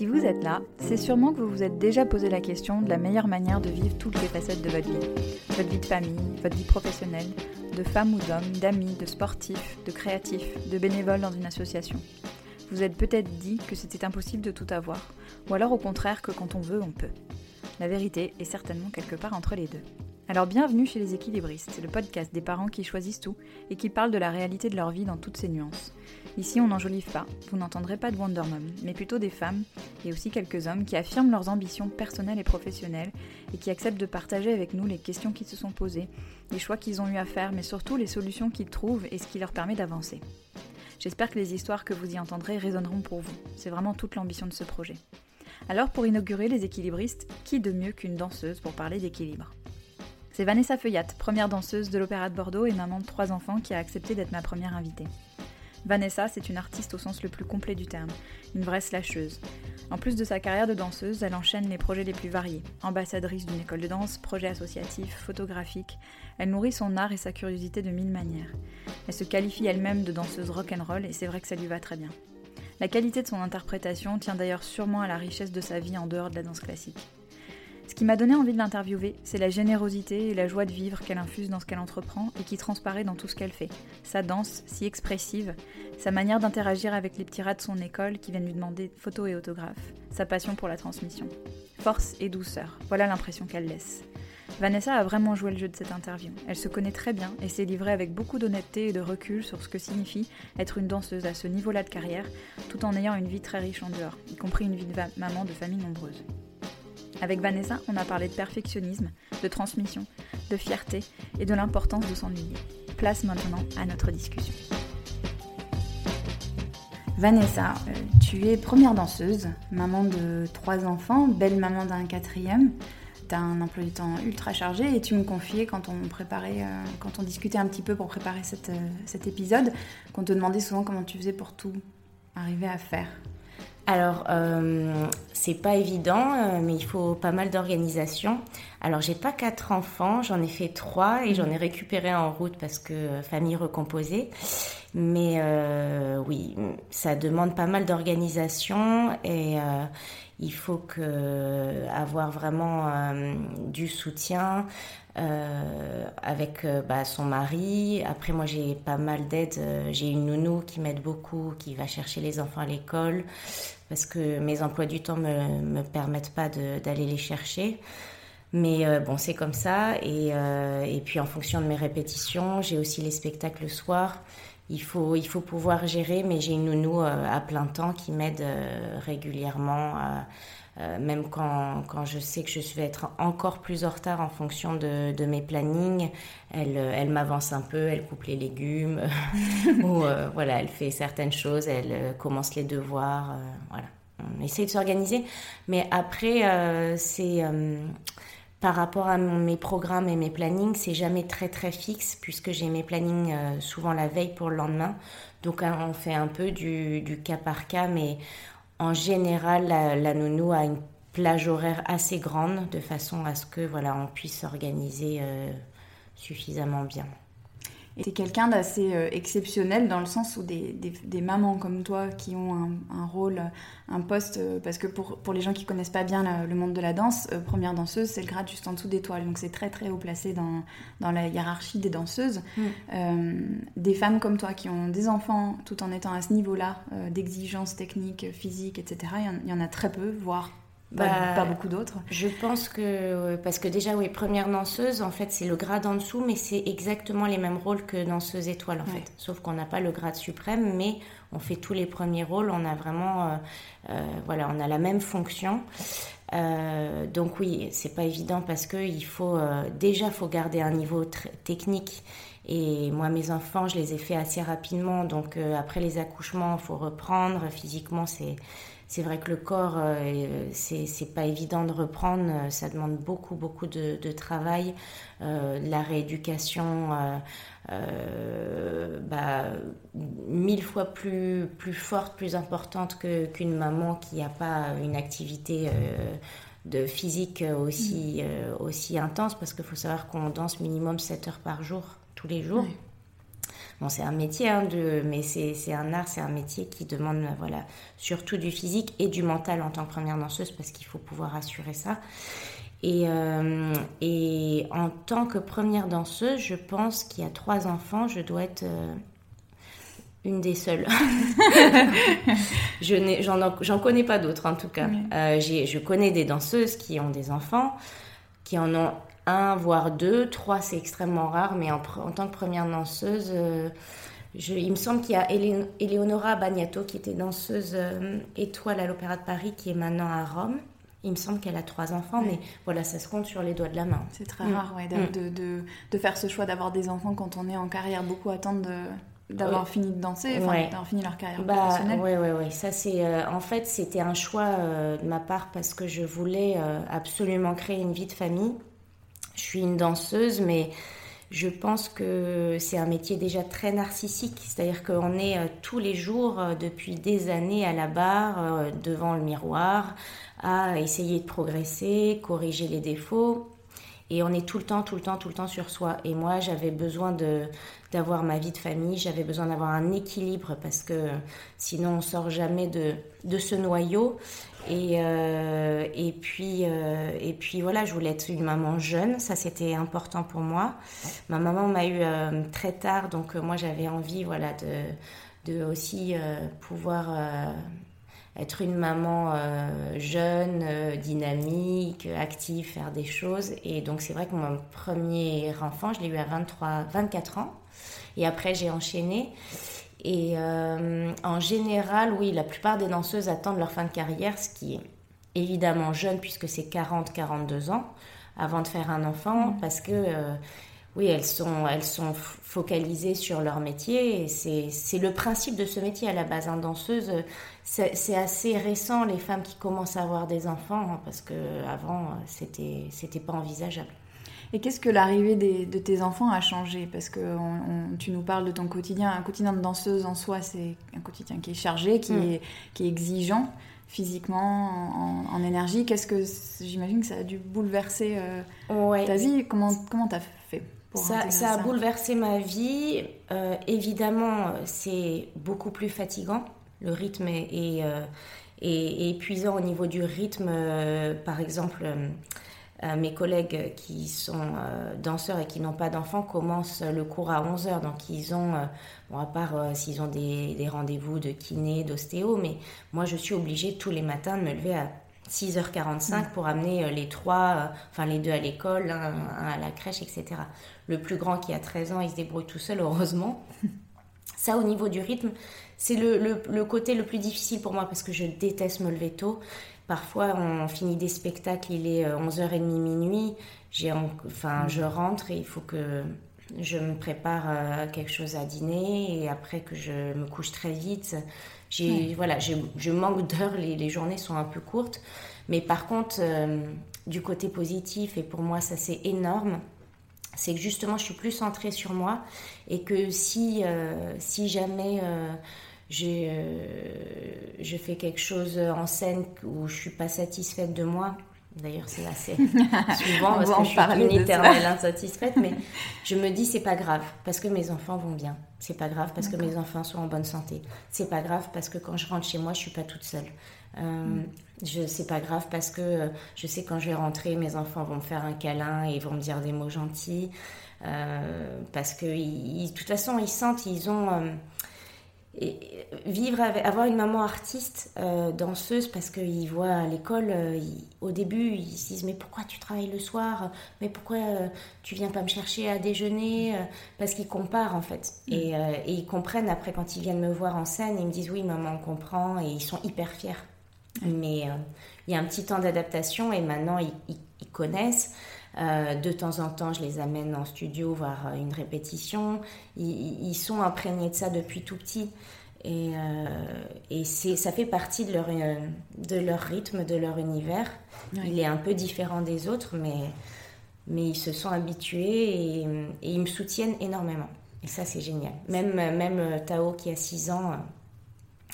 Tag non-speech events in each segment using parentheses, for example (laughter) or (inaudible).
Si vous êtes là, c'est sûrement que vous vous êtes déjà posé la question de la meilleure manière de vivre toutes les facettes de votre vie. Votre vie de famille, votre vie professionnelle, de femme ou d'homme, d'amis, de sportifs, de créatifs, de bénévoles dans une association. Vous êtes peut-être dit que c'était impossible de tout avoir, ou alors au contraire que quand on veut, on peut. La vérité est certainement quelque part entre les deux. Alors bienvenue chez les équilibristes, le podcast des parents qui choisissent tout et qui parlent de la réalité de leur vie dans toutes ses nuances. Ici on n'enjolive pas, vous n'entendrez pas de Wonder Mom, mais plutôt des femmes et aussi quelques hommes qui affirment leurs ambitions personnelles et professionnelles et qui acceptent de partager avec nous les questions qui se sont posées, les choix qu'ils ont eu à faire, mais surtout les solutions qu'ils trouvent et ce qui leur permet d'avancer. J'espère que les histoires que vous y entendrez résonneront pour vous. C'est vraiment toute l'ambition de ce projet. Alors pour inaugurer les équilibristes, qui de mieux qu'une danseuse pour parler d'équilibre? C'est Vanessa Feuillat, première danseuse de l'Opéra de Bordeaux et maman de trois enfants, qui a accepté d'être ma première invitée. Vanessa, c'est une artiste au sens le plus complet du terme, une vraie slasheuse. En plus de sa carrière de danseuse, elle enchaîne les projets les plus variés. Ambassadrice d'une école de danse, projet associatif, photographique, elle nourrit son art et sa curiosité de mille manières. Elle se qualifie elle-même de danseuse rock'n'roll et c'est vrai que ça lui va très bien. La qualité de son interprétation tient d'ailleurs sûrement à la richesse de sa vie en dehors de la danse classique. Ce qui m'a donné envie de l'interviewer, c'est la générosité et la joie de vivre qu'elle infuse dans ce qu'elle entreprend et qui transparaît dans tout ce qu'elle fait. Sa danse, si expressive, sa manière d'interagir avec les petits rats de son école qui viennent lui demander photos et autographes, sa passion pour la transmission. Force et douceur, voilà l'impression qu'elle laisse. Vanessa a vraiment joué le jeu de cette interview. Elle se connaît très bien et s'est livrée avec beaucoup d'honnêteté et de recul sur ce que signifie être une danseuse à ce niveau-là de carrière, tout en ayant une vie très riche en dehors, y compris une vie de maman de famille nombreuse. Avec Vanessa, on a parlé de perfectionnisme, de transmission, de fierté et de l'importance de s'ennuyer. Place maintenant à notre discussion. Vanessa, euh, tu es première danseuse, maman de trois enfants, belle maman d'un quatrième. Tu as un emploi du temps ultra chargé et tu me confiais quand on préparait, euh, quand discutait un petit peu pour préparer euh, cet épisode, qu'on te demandait souvent comment tu faisais pour tout arriver à faire. Alors, euh, c'est pas évident, euh, mais il faut pas mal d'organisation. Alors, j'ai pas quatre enfants, j'en ai fait trois et j'en ai récupéré en route parce que euh, famille recomposée. Mais oui, ça demande pas mal d'organisation et il faut que avoir vraiment du soutien, euh, avec euh, bah, son mari. Après, moi, j'ai pas mal d'aide. Euh, j'ai une nounou qui m'aide beaucoup, qui va chercher les enfants à l'école, parce que mes emplois du temps me, me permettent pas d'aller les chercher. Mais bon, c'est comme ça. Et, et, puis, en fonction de mes répétitions, j'ai aussi les spectacles le soir. Il faut, il faut pouvoir gérer, mais j'ai une nounou à plein temps qui m'aide régulièrement à euh, même quand, quand, je sais que je vais être encore plus en retard en fonction de, de mes plannings, elle, euh, elle m'avance un peu, elle coupe les légumes, (laughs) ou euh, voilà, elle fait certaines choses, elle commence les devoirs, voilà. On essaie de s'organiser, mais après, c'est par rapport à mes programmes et mes plannings, c'est jamais très très fixe puisque j'ai mes plannings souvent la veille pour le lendemain. Donc on fait un peu du, du cas par cas, mais en général, la, nounou a une plage horaire assez grande de façon à ce que voilà, on puisse s'organiser euh, suffisamment bien. Et tu es quelqu'un d'assez euh, exceptionnel dans le sens où des, des, mamans comme toi qui ont un, un rôle, un poste, euh, parce que pour, pour, les gens qui connaissent pas bien le monde de la danse, euh, première danseuse, c'est le grade juste en dessous d'étoile. Donc c'est très très haut placé dans, dans la hiérarchie des danseuses. Mm. des femmes comme toi qui ont des enfants tout en étant à ce niveau-là d'exigence technique, physique, etc., il y, en a très peu, voire pas, bah, beaucoup d'autres. Je pense que, parce que déjà, oui, première danseuse, en fait, c'est le grade en dessous, mais c'est exactement les mêmes rôles que danseuse étoile, en fait. Sauf qu'on n'a pas le grade suprême, mais on fait tous les premiers rôles, on a vraiment, euh, euh, voilà, on a la même fonction. Euh, donc oui, c'est pas évident parce que il faut déjà faut garder un niveau technique et moi mes enfants je les ai fait assez rapidement donc après les accouchements il faut reprendre physiquement c'est c'est vrai que le corps, euh, c'est pas évident de reprendre, euh, ça demande beaucoup, beaucoup de, travail, euh, la rééducation, bah, mille fois plus, plus forte, plus importante qu'une maman qui n'a pas une activité de physique aussi, aussi intense, parce qu'il faut savoir qu'on danse minimum 7 heures par jour, tous les jours. Bon, c'est un métier, hein, de, mais c'est un art, c'est un métier qui demande voilà, surtout du physique et du mental en tant que première danseuse parce qu'il faut pouvoir assurer ça. Et, euh, et en tant que première danseuse, je pense qu'il y a trois enfants, je dois être euh, une des seules. (laughs) je j'en connais pas d'autres en tout cas. Euh, je connais des danseuses qui ont des enfants, qui en ont un voire deux, trois c'est extrêmement rare, mais en, en, tant que première danseuse, je, il me semble qu'il y a Eleonora Bagnato qui était danseuse étoile à l'Opéra de Paris, qui est maintenant à Rome. Il me semble qu'elle a trois enfants, mais voilà, ça se compte sur les doigts de la main. C'est très mm. rare, ouais, mm. de, de, de, faire ce choix d'avoir des enfants quand on est en carrière. Beaucoup attendent d'avoir fini de danser, d'avoir fini leur carrière bah, professionnelle. Oui, oui, oui. Ça, c'est, euh, en fait, c'était un choix euh, de ma part parce que je voulais euh, absolument créer une vie de famille. Je suis une danseuse, mais je pense que c'est un métier déjà très narcissique, c'est-à-dire qu'on est tous les jours, depuis des années, à la barre, devant le miroir, à essayer de progresser, corriger les défauts. Et on est tout le temps, tout le temps, tout le temps sur soi. Et moi, j'avais besoin d'avoir ma vie de famille, j'avais besoin d'avoir un équilibre parce que sinon on sort jamais de ce noyau. Et, euh, et, puis, euh, et puis voilà, je voulais être une maman jeune, ça c'était important pour moi. Ma maman m'a eu euh, très tard, donc moi j'avais envie voilà, de, de aussi pouvoir être une maman jeune, dynamique, active, faire des choses. Et donc c'est vrai que mon premier enfant, je l'ai eu à 23, 24 ans. Et après j'ai enchaîné. Et euh, en général, oui, la plupart des danseuses attendent leur fin de carrière, ce qui est évidemment jeune puisque c'est 40-42 ans avant de faire un enfant, mmh. parce que oui, elles sont, elles sont focalisées sur leur métier. C'est le principe de ce métier à la base. Hein, danseuse, c'est assez récent les femmes qui commencent à avoir des enfants hein, parce que avant c'était pas envisageable. Et qu'est-ce que l'arrivée de tes enfants a changé Parce que tu nous parles de ton quotidien. Un quotidien de danseuse en soi, c'est un quotidien qui est chargé, qui, mm. est, qui est exigeant physiquement, en, énergie. Qu'est-ce que j'imagine que ça a dû bouleverser euh, ta vie Comment comment t'as fait pour ça, ça, a bouleversé ma vie. Euh, évidemment, c'est beaucoup plus fatigant le rythme est, euh, épuisant au niveau du rythme. Euh, par exemple, euh, mes collègues qui sont danseurs et qui n'ont pas d'enfants commencent le cours à 11h. Donc, ils ont, bon, à part s'ils ont des, des rendez-vous de kiné, d'ostéo, mais moi, je suis obligée tous les matins de me lever à 6h45 mm. pour amener les trois, enfin les deux à l'école, un, à la crèche, etc. Le plus grand qui a 13 ans, il se débrouille tout seul, heureusement. (laughs) Ça, au niveau du rythme, c'est le, côté le plus difficile pour moi parce que je déteste me lever tôt. Parfois, on finit des spectacles, il est 11h30, euh, minuit. J'ai, enfin, je rentre et il faut que je me prépare euh, quelque chose à dîner et après que je me couche très vite. J'ai, voilà, je, manque d'heures, les, journées sont un peu courtes. Mais par contre, euh, du côté positif, et pour moi ça c'est énorme, c'est que justement je suis plus centrée sur moi et que si, euh, si jamais euh, euh, je fais quelque chose en scène où je suis pas satisfaite de moi, d'ailleurs c'est assez (laughs) souvent parce que je suis une éternelle insatisfaite, mais je me dis c'est pas grave parce que mes enfants vont bien, c'est pas grave parce que mes enfants sont en bonne santé, c'est pas grave parce que quand je rentre chez moi je suis pas toute seule. Euh, je c'est pas grave parce que euh, je sais quand je vais rentrer, mes enfants vont me faire un câlin et vont me dire des mots gentils. Euh, parce que de toute façon, ils sentent, ils ont et vivre avec, avoir une maman artiste, danseuse, parce qu'ils voient à l'école, au début, ils se disent Mais pourquoi tu travailles le soir? Mais pourquoi tu viens pas me chercher à déjeuner Parce qu'ils comparent en fait. Mm. Et, et, ils comprennent après quand ils viennent me voir en scène, ils me disent Oui, maman, on comprend, et ils sont hyper fiers. Mais euh, il y a un petit temps d'adaptation et maintenant ils, connaissent. Euh, de temps en temps, je les amène en studio voir euh, une répétition. Ils, sont imprégnés de ça depuis tout petit. Et, et ça fait partie de leur, de leur rythme, de leur univers. Il est un peu différent des autres, mais, mais ils se sont habitués et, et ils me soutiennent énormément. Et ça, c'est génial. Même, même Tao, qui a 6 ans,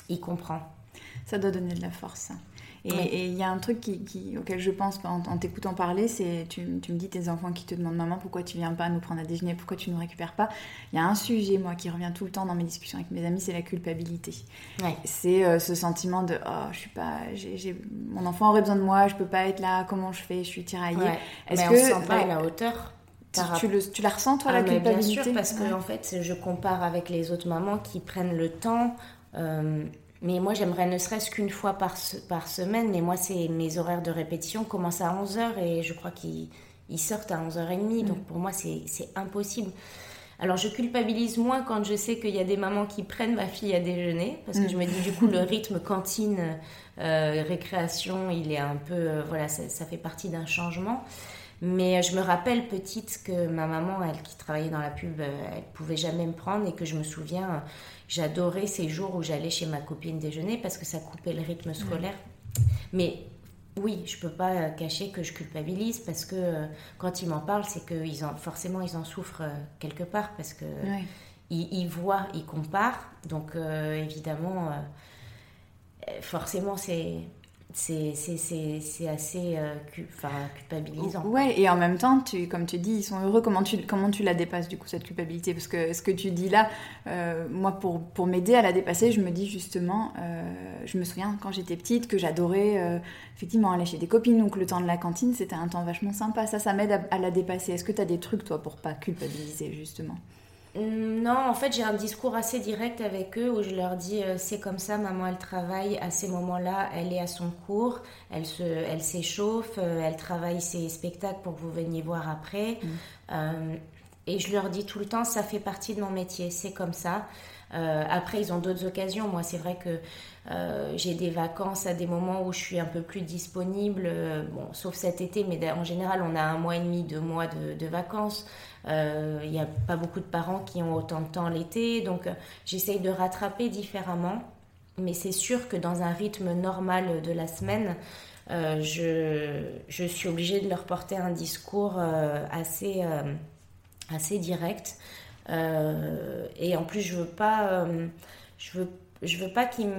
il comprend ça doit donner de la force. Et il y a un truc qui, auquel je pense en, t'écoutant parler, c'est tu, tu, me dis tes enfants qui te demandent maman pourquoi tu viens pas nous prendre à déjeuner, pourquoi tu nous récupères pas. Il y a un sujet moi qui revient tout le temps dans mes discussions avec mes amis, c'est la culpabilité. C'est euh, ce sentiment de oh je suis pas, mon enfant aurait besoin de moi, je peux pas être là, comment je fais, je suis tiraillée. Est-ce que on se sent pas à la hauteur tu, le, tu, la ressens toi la culpabilité Bien sûr parce que en fait je compare avec les autres mamans qui prennent le temps. Euh, mais moi, j'aimerais ne serait-ce qu'une fois par, par semaine. Mais moi, c'est mes horaires de répétition commencent à 11h et je crois qu'ils sortent à 11h30. Donc pour moi, c'est impossible. Alors je culpabilise moins quand je sais qu'il y a des mamans qui prennent ma fille à déjeuner. Parce que je me dis, du coup, le rythme cantine, euh, récréation, il est un peu... Euh, voilà, ça, ça, fait partie d'un changement. Mais je me rappelle petite que ma maman, elle qui travaillait dans la pub, euh, elle pouvait jamais me prendre et que je me souviens J'adorais ces jours où j'allais chez ma copine déjeuner parce que ça coupait le rythme scolaire. Mais oui, je peux pas cacher que je culpabilise parce que euh, quand ils m'en parlent, c'est que ils en, forcément ils en souffrent euh, quelque part parce que ils, voient, ils comparent. Donc euh, évidemment, forcément c'est c'est assez euh, culpabilisant. Ouais, et en même temps, tu, comme tu dis, ils sont heureux. Comment tu, comment tu la dépasses, du coup, cette culpabilité? Parce que ce que tu dis là, euh, moi, pour, pour m'aider à la dépasser, je me dis justement, euh, je me souviens quand j'étais petite que j'adorais effectivement aller chez des copines. Donc le temps de la cantine, c'était un temps vachement sympa. Ça, ça m'aide à, à, la dépasser. Est-ce que tu as des trucs, toi, pour pas culpabiliser, justement? Non, en fait, j'ai un discours assez direct avec eux où je leur dis euh, c'est comme ça, maman, elle travaille à ces moments-là, elle est à son cours, elle se, elle s'échauffe, euh, elle travaille ses spectacles pour que vous veniez voir après. Mm. Euh, et je leur dis tout le temps, ça fait partie de mon métier, c'est comme ça. après, ils ont d'autres occasions. Moi, c'est vrai que j'ai des vacances à des moments où je suis un peu plus disponible, bon, sauf cet été, mais en général, on a un mois et demi, deux mois de, de vacances. Il euh, n'y a pas beaucoup de parents qui ont autant de temps l'été, donc euh, j'essaye de rattraper différemment. Mais c'est sûr que dans un rythme normal de la semaine, euh, je, suis obligée de leur porter un discours assez, assez direct. et en plus, je veux pas, je veux, je veux pas qu'il,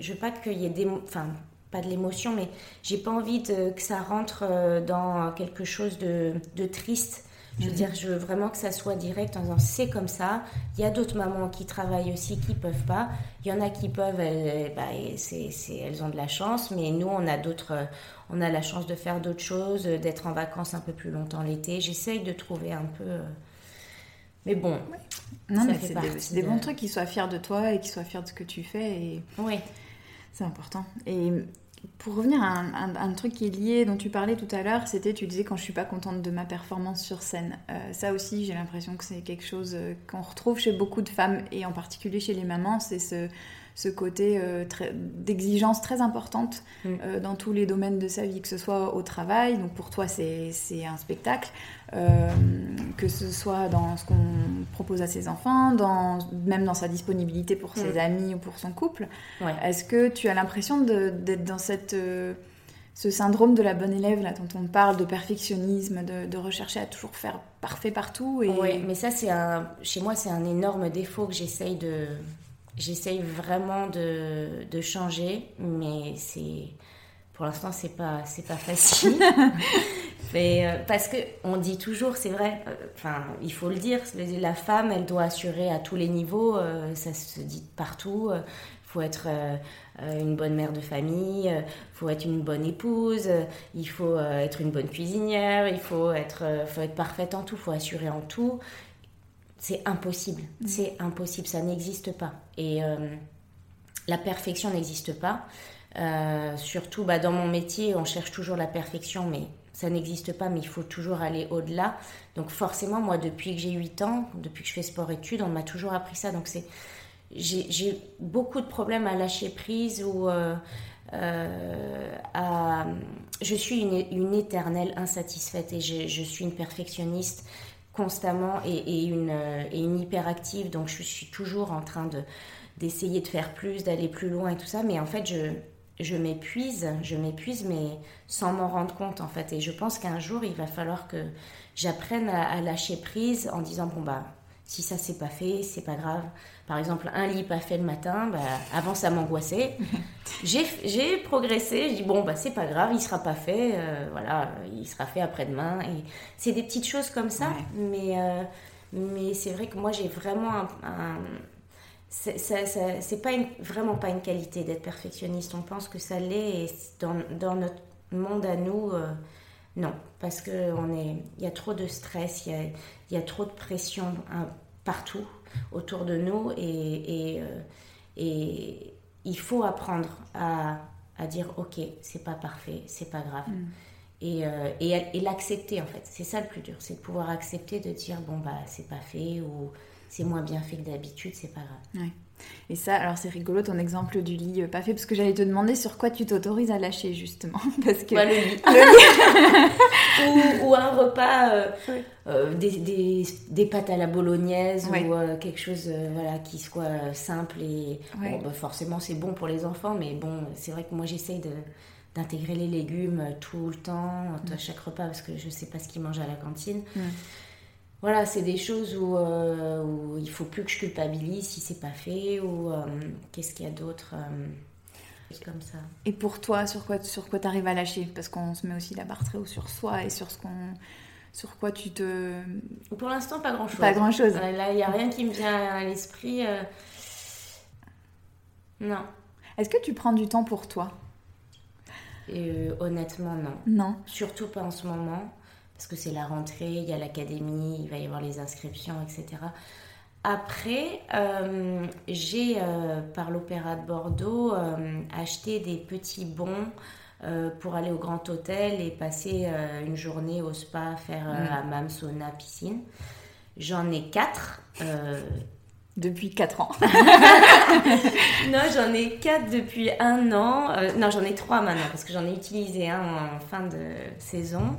je veux pas qu'il y ait des, enfin, pas de l'émotion, mais j'ai pas envie que ça rentre dans quelque chose de, de triste. Je veux mhm. dire, je veux vraiment que ça soit direct en disant c'est comme ça. Il y a d'autres mamans qui travaillent aussi qui peuvent pas. Il y en a qui peuvent, elles, bah, c'est, elles ont de la chance, mais nous on a d'autres, on a la chance de faire d'autres choses, d'être en vacances un peu plus longtemps l'été. J'essaye de trouver un peu. Euh, mais bon. Non, mais c'est des, bons trucs qu'ils soient fiers de toi et qu'ils soient fiers de ce que tu fais. Et... Oui. C'est important. Et pour revenir à un, truc qui est lié, dont tu parlais tout à l'heure, c'était, tu disais, quand je suis pas contente de ma performance sur scène. Euh, ça aussi, j'ai l'impression que c'est quelque chose euh, qu'on retrouve chez beaucoup de femmes, et en particulier chez les mamans, c'est ce, ce côté euh, d'exigence très importante mm. euh, dans tous les domaines de sa vie, que ce soit au travail, donc pour toi c'est un spectacle, euh, que ce soit dans ce qu'on propose à ses enfants, dans, même dans sa disponibilité pour ses mm. amis ou pour son couple. Est-ce que tu as l'impression d'être dans cette ce syndrome de la bonne élève là dont on parle de perfectionnisme, de, rechercher à toujours faire parfait partout. Et... Oui, mais ça c'est un, chez moi c'est un énorme défaut que j'essaye de, J'essaye vraiment de, de, changer, mais c'est pour l'instant c'est pas c'est pas facile. (laughs) mais, euh, parce que on dit toujours, c'est vrai, euh, enfin il faut le dire, la femme elle doit assurer à tous les niveaux, euh, ça se dit partout. Il faut être une bonne mère de famille, il faut être une bonne épouse, il faut être une bonne cuisinière, il faut être, faut être parfaite en tout, il faut assurer en tout. C'est impossible. Mm. C'est impossible. Ça n'existe pas. Et euh, la perfection n'existe pas. Euh, surtout bah, dans mon métier, on cherche toujours la perfection, mais ça n'existe pas, mais il faut toujours aller au-delà. Donc forcément, moi, depuis que j'ai 8 ans, depuis que je fais sport-études, on m'a toujours appris ça. Donc c'est, j'ai beaucoup de problèmes à lâcher prise ou euh, à... Je suis une, une éternelle insatisfaite et je, je, suis une perfectionniste constamment et, une, euh, et une hyperactive, donc je suis toujours en train de d'essayer de faire plus, d'aller plus loin et tout ça, mais en fait je, je m'épuise, je m'épuise, mais sans m'en rendre compte en fait. Et je pense qu'un jour il va falloir que j'apprenne à, lâcher prise en disant bon bah si ça s'est pas fait, c'est pas grave. Par exemple, un lit pas fait le matin, bah, avant ça m'angoissait. (laughs) j'ai progressé. Je dis bon, bah c'est pas grave, il sera pas fait. voilà, il sera fait après-demain. Et c'est des petites choses comme ça. Mais, mais c'est vrai que moi, j'ai vraiment un c'est pas vraiment pas une qualité d'être perfectionniste. On pense que ça l'est et dans, dans, notre monde à nous, euh, non, parce que on est, il y a trop de stress, il y a, y a, trop de pression hein, partout autour de nous et, et, euh, et, il faut apprendre à, à dire ok, c'est pas parfait, c'est pas grave. Mm. Et, euh, et, et l'accepter en fait, c'est ça le plus dur, c'est de pouvoir accepter de dire bon bah c'est pas fait ou c'est moins bien fait que d'habitude, c'est pas grave. Ouais. Et ça, alors c'est rigolo ton exemple du lit euh, pas fait, parce que j'allais te demander sur quoi tu t'autorises à lâcher justement. (laughs) Parce que... le lit. Le lit. (laughs) ou, un repas, euh, euh, des, des, des, pâtes à la bolognaise ou quelque chose voilà, qui soit simple. Et bon, bah, forcément, c'est bon pour les enfants, mais bon, c'est vrai que moi j'essaye de d'intégrer les légumes tout le temps, à mm. chaque repas, parce que je sais pas ce qu'ils mangent à la cantine. Voilà, c'est des choses où, euh, où, il faut plus que je culpabilise si c'est pas fait ou euh, qu'est-ce qu'il y a d'autre euh, comme ça. Et pour toi, sur quoi, sur quoi tu arrives à lâcher? Parce qu'on se met aussi la barre très haut sur soi et sur ce qu'on. Sur quoi tu te. Pour l'instant, pas grand chose. Pas grand chose. Là, il n'y a rien qui me vient à l'esprit. Non. Est-ce que tu prends du temps pour toi? Honnêtement, non. Non. Surtout pas en ce moment parce que c'est la rentrée, il y a l'académie, il va y avoir les inscriptions, etc. Après, euh, j'ai, euh, par l'Opéra de Bordeaux, euh, acheté des petits bons pour aller au Grand Hôtel et passer une journée au spa, faire mmh. hammam, sauna, piscine. J'en ai quatre. Depuis quatre ans. (laughs) non, j'en ai quatre depuis un an. non, j'en ai trois maintenant parce que j'en ai utilisé un en fin de saison.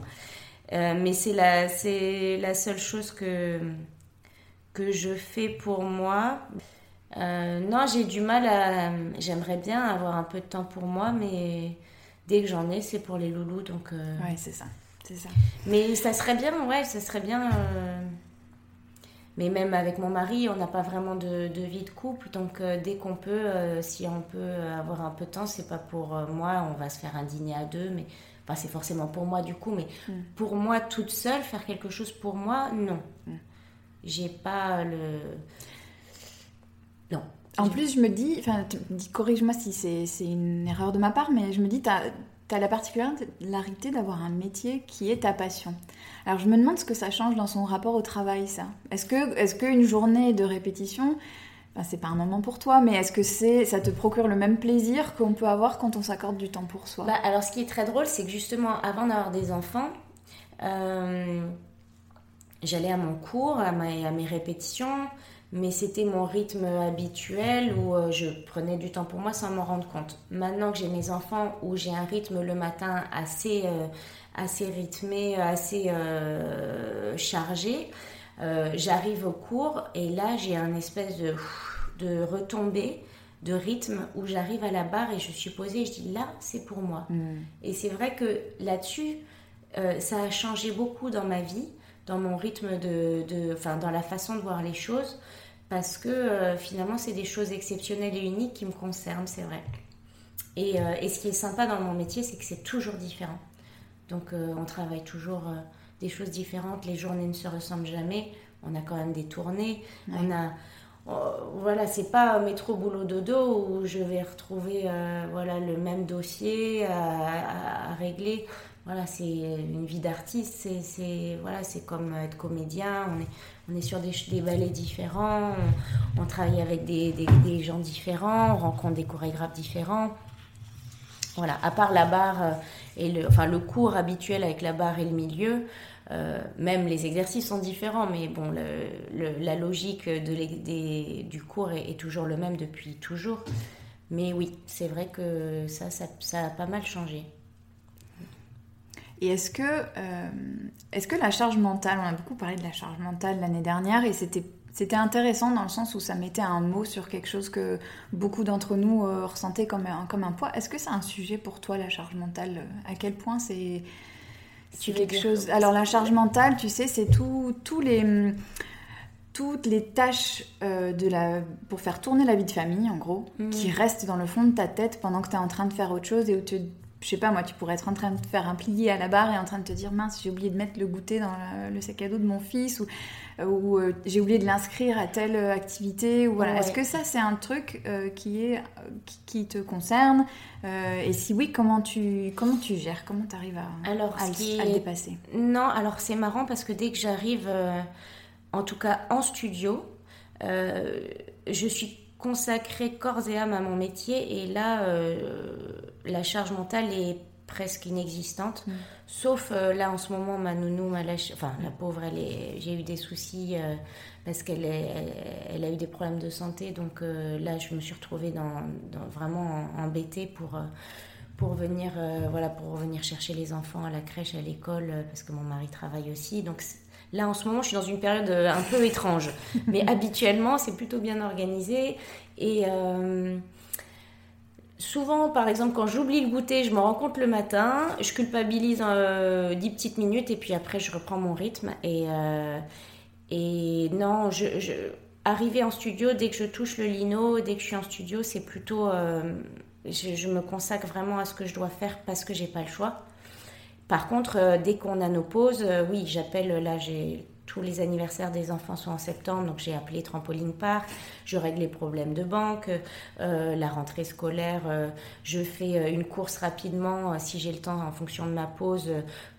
Euh, mais c'est la, c'est la seule chose que, que je fais pour moi. Euh, non, j'ai du mal à. J'aimerais bien avoir un peu de temps pour moi, mais dès que j'en ai, c'est pour les loulous. Donc, euh... Ouais, c'est ça. C'est ça. Mais ça serait bien, ouais, ça serait bien. Mais même avec mon mari, on n'a pas vraiment de, de, vie de couple. Donc, dès qu'on peut, si on peut avoir un peu de temps, c'est pas pour moi, on va se faire un dîner à deux, mais c'est forcément pour moi du coup, mais mm. pour moi toute seule, faire quelque chose pour moi, non. Mm. J'ai pas le. Non. En plus, je me dis, enfin, corrige-moi si c'est une erreur de ma part, mais je me dis, tu as, as, la particularité d'avoir un métier qui est ta passion. Alors, je me demande ce que ça change dans son rapport au travail, ça. Est-ce que est-ce qu'une journée de répétition, c'est pas un moment pour toi, mais est-ce que c'est, ça te procure le même plaisir qu'on peut avoir quand on s'accorde du temps pour soi? Bah, Alors, ce qui est très drôle, c'est que justement, avant d'avoir des enfants, euh, j'allais à mon cours, à, mes répétitions, mais c'était mon rythme habituel où euh, je prenais du temps pour moi sans m'en rendre compte. Maintenant que j'ai mes enfants, où j'ai un rythme le matin assez, euh, assez rythmé, assez chargé, euh, j'arrive au cours et là j'ai un espèce de, de retombée de rythme où j'arrive à la barre et je suis posée et je dis là c'est pour moi. Mm. Et c'est vrai que là-dessus euh, ça a changé beaucoup dans ma vie, dans mon rythme de, enfin dans la façon de voir les choses parce que euh, finalement c'est des choses exceptionnelles et uniques qui me concernent, c'est vrai. Et, et, ce qui est sympa dans mon métier c'est que c'est toujours différent. Donc on travaille toujours des choses différentes. Les journées ne se ressemblent jamais. On a quand même des tournées. On a oh, voilà, c'est pas métro boulot dodo où je vais retrouver euh, voilà le même dossier à, régler. Voilà, c'est une vie d'artiste. C'est voilà, c'est comme être comédien. On est on est sur des, des ballets différents. On, travaille avec des, des, des, gens différents. On rencontre des chorégraphes différents. Voilà, à part la barre euh, et le, enfin, le cours habituel avec la barre et le milieu, euh, même les exercices sont différents, mais bon, la logique du cours est, toujours le même depuis toujours. Mais oui, c'est vrai que ça, ça, a pas mal changé. Et est-ce que, euh, est-ce que la charge mentale, on a beaucoup parlé de la charge mentale l'année dernière, et c'était c'était intéressant dans le sens où ça mettait un mot sur quelque chose que beaucoup d'entre nous euh, ressentaient comme un, comme un poids. Est-ce que c'est un sujet pour toi, la charge mentale? À quel point c'est quelque chose... Alors la charge mentale, tu sais, c'est tous les toutes les tâches euh, de la... pour faire tourner la vie de famille, en gros, Mhm. qui restent dans le fond de ta tête pendant que tu es en train de faire autre chose et où tu... Je sais pas, moi, tu pourrais être en train de faire un plié à la barre et en train de te dire mince, j'ai oublié de mettre le goûter dans le sac à dos de mon fils ou, ou euh, j'ai oublié de l'inscrire à telle euh, activité. Ou voilà. Ouais. Est-ce que ça, c'est un truc euh, qui, est, qui, qui te concerne Euh, Et si oui, comment tu, comment tu gères? Comment tu arrives à, Alors, à, le- qui à le est- dépasser? Non, alors c'est marrant parce que dès que j'arrive, euh, en tout cas en studio, euh, je suis consacrée corps et âme à mon métier et là, euh, la charge mentale est presque inexistante. Mm. Sauf euh, là en ce moment, ma nounou m'a lâché. Enfin, la pauvre, elle est... j'ai eu des soucis euh, parce qu'elle est- elle, a eu des problèmes de santé. Donc euh, là, je me suis retrouvée dans, dans- vraiment embêtée pour. pour venir, voilà, pour venir chercher les enfants à la crèche, à l'école, parce que mon mari travaille aussi. Donc là, en ce moment, je suis dans une période un peu étrange. (laughs) Mais habituellement, c'est plutôt bien organisé. Et souvent, par exemple, quand j'oublie le goûter, je me rends compte le matin, je culpabilise euh, 10 petites minutes et puis après, je reprends mon rythme. Et, euh, non, arriver en studio, dès que je touche le lino, dès que je suis en studio, c'est plutôt... euh, je, me consacre vraiment à ce que je dois faire parce que j'ai pas le choix. Par contre, euh, dès qu'on a nos pauses, oui, j'appelle, là, j'ai tous les anniversaires des enfants sont en septembre, donc j'ai appelé Trampoline Park, je règle les problèmes de banque, euh, la rentrée scolaire, euh, je fais euh, une course rapidement, euh, si j'ai le temps, en fonction de ma pause,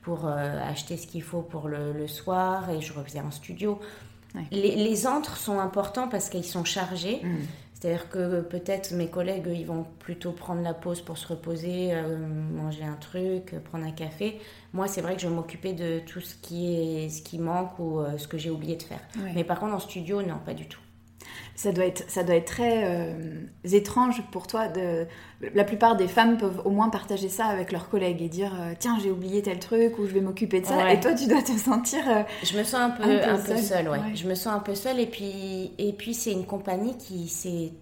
pour acheter ce qu'il faut pour le, le soir, et je reviens en studio. Ouais. Les, les entres sont importants parce qu'ils sont chargés. Mm. C'est-à-dire que peut-être mes collègues, ils vont plutôt prendre la pause pour se reposer, euh, manger un truc, prendre un café. Moi, c'est vrai que je vais m'occuper de tout ce qui, est, ce qui manque ou euh, ce que j'ai oublié de faire. Mais par contre, en studio, non, pas du tout. Ça doit être, ça doit être très euh, étrange pour toi. De... La plupart des femmes peuvent au moins partager ça avec leurs collègues et dire euh, tiens j'ai oublié tel truc ou je vais m'occuper de ça. Ouais. Et toi tu dois te sentir euh, Je me sens un peu, Un peu un peu seule, seule, ouais. ouais. Je me sens un peu seule et puis, et puis c'est une compagnie qui s'est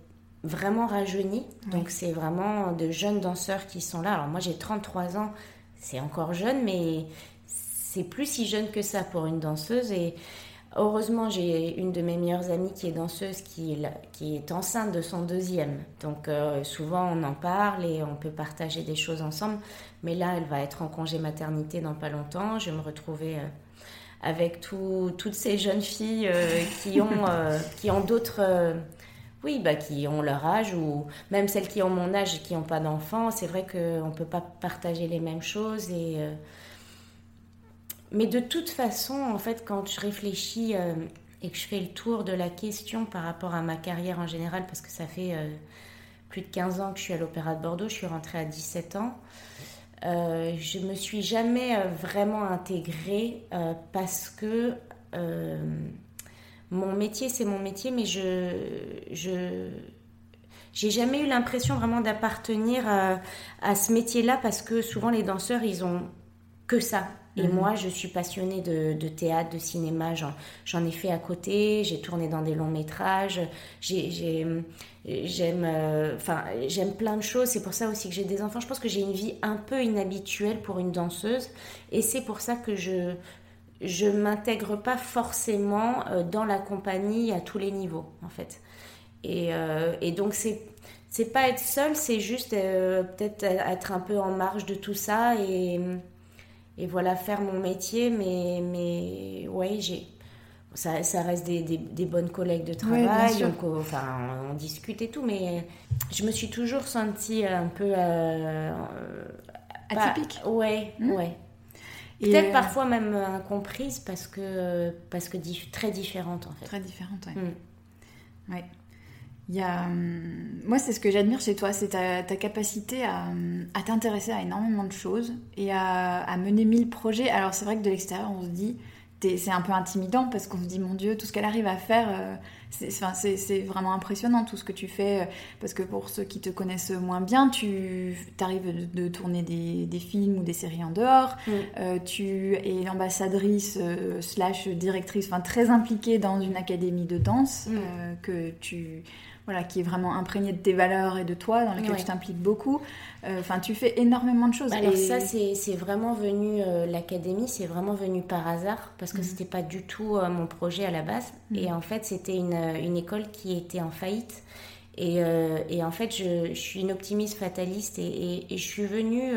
vraiment rajeunie. Donc c'est vraiment de jeunes danseurs qui sont là. Alors moi j'ai 33 ans, c'est encore jeune, mais c'est plus si jeune que ça pour une danseuse. Et heureusement j'ai une de mes meilleures amies qui est danseuse qui qui est enceinte de son deuxième. Donc euh, souvent on en parle et on peut partager des choses ensemble. Mais là elle va être en congé maternité dans pas longtemps. Je vais me retrouver... euh, avec tout- toutes ces jeunes filles euh, qui ont, ont d'autres... oui, bah, qui ont leur âge, ou même celles qui ont mon âge et qui n'ont pas d'enfants, c'est vrai qu'on ne peut pas partager les mêmes choses. Et, Mais de toute façon, en fait, quand je réfléchis euh, et que je fais le tour de la question par rapport à ma carrière en général, parce que ça fait euh, plus de 15 ans que je suis à l'Opéra de Bordeaux, je suis rentrée à 17 ans, euh, je me suis jamais euh, vraiment intégrée parce que mon métier, c'est mon métier, mais je, je, j'ai jamais eu l'impression vraiment d'appartenir à ce métier-là parce que souvent les danseurs, ils ont que ça. Et Mhm. moi, je suis passionnée de, de théâtre, de cinéma. J'en, ai fait à côté. J'ai tourné dans des longs métrages. J'ai, j'ai- j'aime, euh, enfin, j'aime plein de choses. C'est pour ça aussi que j'ai des enfants. Je pense que j'ai une vie un peu inhabituelle pour une danseuse. Et c'est pour ça que je je m'intègre pas forcément euh, dans la compagnie à tous les niveaux, en fait. Et, euh, et donc, c'est c'est pas être seule, c'est juste euh, peut-être être un peu en marge de tout ça et, et voilà, faire mon métier. Mais, mais ouais, j'ai. Ça, ça reste des, des, des bonnes collègues de travail, donc euh, enfin, on discute et tout, mais je me suis toujours sentie un peu. euh, pas- atypique. Ouais, Hmm. ouais. Peut-être euh, parfois même incomprise parce que, parce que très différente en fait. Très différente, ouais. Mm. Ouais. Il y a, hum, moi, c'est ce que j'admire chez toi, c'est ta, ta capacité à, à t'intéresser à énormément de choses et à, à mener mille projets. Alors, c'est vrai que de l'extérieur, on se dit, c'est un peu intimidant parce qu'on se dit, mon Dieu, tout ce qu'elle arrive à faire, euh, c'est vraiment impressionnant tout ce que tu fais, euh, parce que pour ceux qui te connaissent moins bien, tu arrives de, tourner des, films ou des séries en dehors, euh, tu es ambassadrice euh, slash directrice, enfin très impliquée dans une académie de danse que tu voilà, qui est vraiment imprégné de tes valeurs et de toi, dans lequel tu t'impliques beaucoup. Euh, enfin, tu fais énormément de choses. Alors ça, c'est vraiment venu, euh, l'académie, c'est vraiment venu par hasard, parce que ce mhm. c'était pas du tout euh, mon projet à la base. Mhm. Et en fait, c'était une, une, école qui était en faillite. Et, et en fait, je, je, suis une optimiste fataliste et, et, je suis venue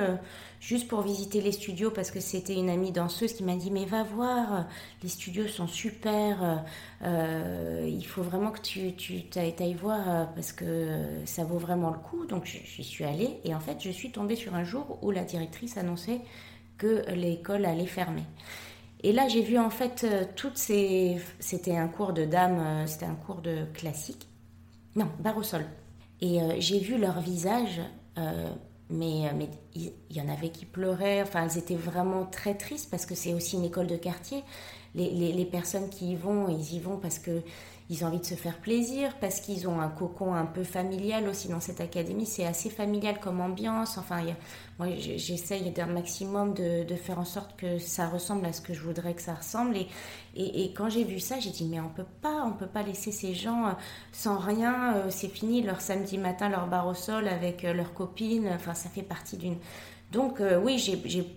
juste pour visiter les studios parce que c'était une amie danseuse qui m'a dit mais va voir, les studios sont super, euh, il faut vraiment que tu, tu ailles voir euh, parce que ça vaut vraiment le coup. Donc j'y suis allée et en fait je suis tombée sur un jour où la directrice annonçait que l'école allait fermer. Et là j'ai vu en fait euh, toutes ces... C'était un cours de dames, c'était un cours de classique. Non, barre au sol. Et j'ai vu leur visage mais, euh, mais il y, en avait qui pleuraient, enfin elles étaient vraiment très tristes parce que c'est aussi une école de quartier. Les, les, les, personnes qui y vont, ils y vont parce que ils ont envie de se faire plaisir, parce qu'ils ont un cocon un peu familial aussi dans cette académie. C'est assez familial comme ambiance. Enfin, moi, j'essaye d'un maximum de, faire en sorte que ça ressemble à ce que je voudrais que ça ressemble. Et quand j'ai vu ça, j'ai dit, mais on peut pas, on peut pas laisser ces gens euh, sans rien. Euh, c'est fini leur samedi matin, leur bar au sol avec euh, leurs copines. Enfin, ça fait partie d'une donc euh, oui,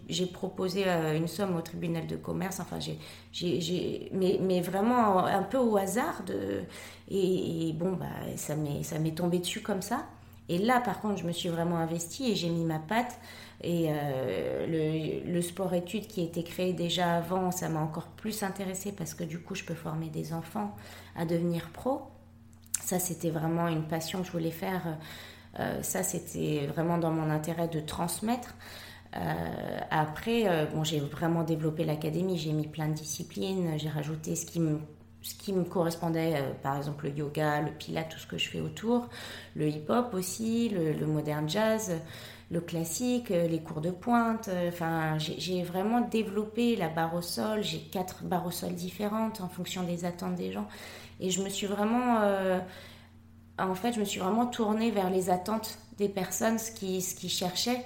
j'ai proposé euh, une somme au tribunal de commerce, enfin, j'ai, mais, mais, vraiment un peu au hasard. De, et, bon, bah, ça m'est tombé dessus comme ça. Et là, par contre, je me suis vraiment investie et j'ai mis ma patte. Et euh, le, le sport-études qui était créé déjà avant, ça m'a encore plus intéressée parce que du coup, je peux former des enfants à devenir pro. Ça, c'était vraiment une passion que je voulais faire ça, c'était vraiment dans mon intérêt de transmettre. Euh, après, euh, bon, j'ai vraiment développé l'académie, j'ai mis plein de disciplines, j'ai rajouté ce qui me ce qui me correspondait, par exemple le yoga, le pilates, tout ce que je fais autour, le hip-hop aussi, le, le modern jazz, le classique, les cours de pointe. Enfin, j'ai vraiment développé la barre au sol. J'ai quatre barres au sol différentes en fonction des attentes des gens. Et je me suis vraiment en fait, je me suis vraiment tournée vers les attentes des personnes, ce qu'ils qui cherchaient.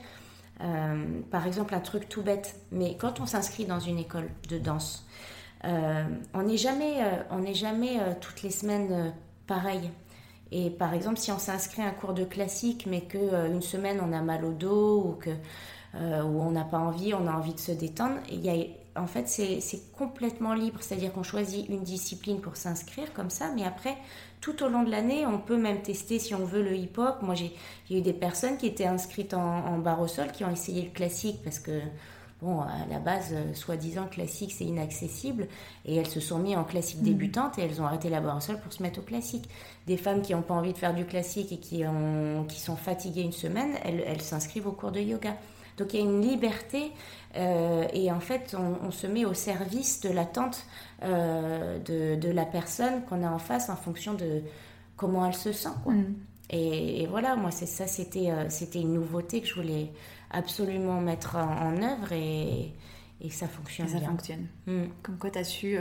Euh, par exemple, un truc tout bête, mais quand on s'inscrit dans une école de danse, euh, on n'est jamais, euh, on n'est jamais toutes les semaines pareil. Et par exemple, si on s'inscrit à un cours de classique, mais que une semaine on a mal au dos ou que où on n'a pas envie, on a envie de se détendre, il y a en fait, c'est complètement libre, c'est-à-dire qu'on choisit une discipline pour s'inscrire comme ça, mais après, tout au long de l'année, on peut même tester si on veut le hip-hop. Moi, j'ai eu des personnes qui étaient inscrites en, en barre au sol, qui ont essayé le classique parce que, bon, à la base, euh, soi-disant classique, c'est inaccessible, et elles se sont mis en classique mmh. débutante et elles ont arrêté la barre au sol pour se mettre au classique. Des femmes qui n'ont pas envie de faire du classique et qui, ont, qui sont fatiguées une semaine, elles, s'inscrivent au cours de yoga. Donc il y a une liberté et en fait on, se met au service de l'attente euh, de, la personne qu'on a en face en fonction de comment elle se sent. Mm. Et, voilà, moi c'est ça, c'était euh, c'était une nouveauté que je voulais absolument mettre en, œuvre et, et, ça fonctionne. ça fonctionne. Mm. Comme quoi tu as su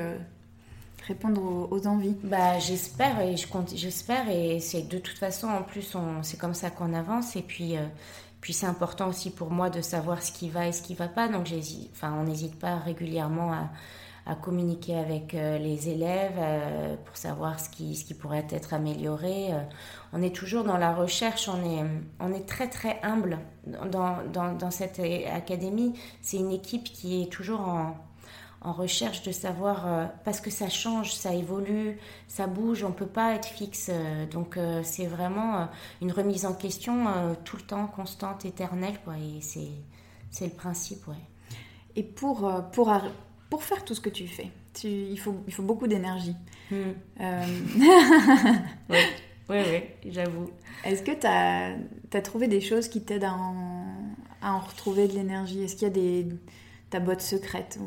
répondre aux, envies. Bah j'espère et je compte, j'espère et c'est de toute façon en plus c'est comme ça qu'on avance et puis puis c'est important aussi pour moi de savoir ce qui va et ce qui va pas. Donc enfin, on n'hésite pas régulièrement à, communiquer avec euh, les élèves euh, pour savoir ce qui, ce qui pourrait être amélioré. Euh, on est toujours dans la recherche, on est, on est très très humble dans, dans, dans cette académie. C'est une équipe qui est toujours en, en recherche de savoir, euh, parce que ça change, ça évolue, ça bouge, on ne peut pas être fixe. Euh, donc euh, c'est vraiment une remise en question tout le temps, constante, éternelle. Quoi, et c'est, le principe. Ouais. Et pour, pour, pour faire tout ce que tu fais, tu, il, faut, il faut beaucoup d'énergie. Hmm. oui, oui, oui, j'avoue. Est-ce que tu as, as, trouvé des choses qui t'aident à en, à en retrouver de l'énergie? Est-ce qu'il y a des, ta botte secrète ou...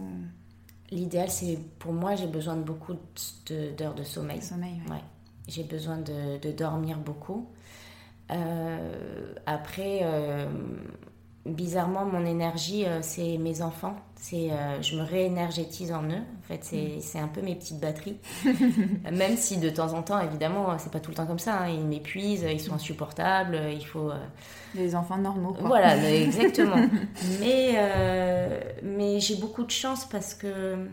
L'idéal, c'est pour moi, j'ai besoin de beaucoup d'heures de, sommeil. sommeil ouais. J'ai besoin de, dormir beaucoup. Euh, après, euh, bizarrement, mon énergie, euh, c'est mes enfants. C'est, euh, je me réénergétise en eux. En fait, c'est, mm. un peu mes petites batteries. (laughs) Même si de temps en temps, évidemment, c'est pas tout le temps comme ça. Hein. Ils m'épuisent, ils sont insupportables. Il faut. Les enfants normaux. Quoi. Voilà, (laughs) exactement. mais mais j'ai beaucoup de chance parce que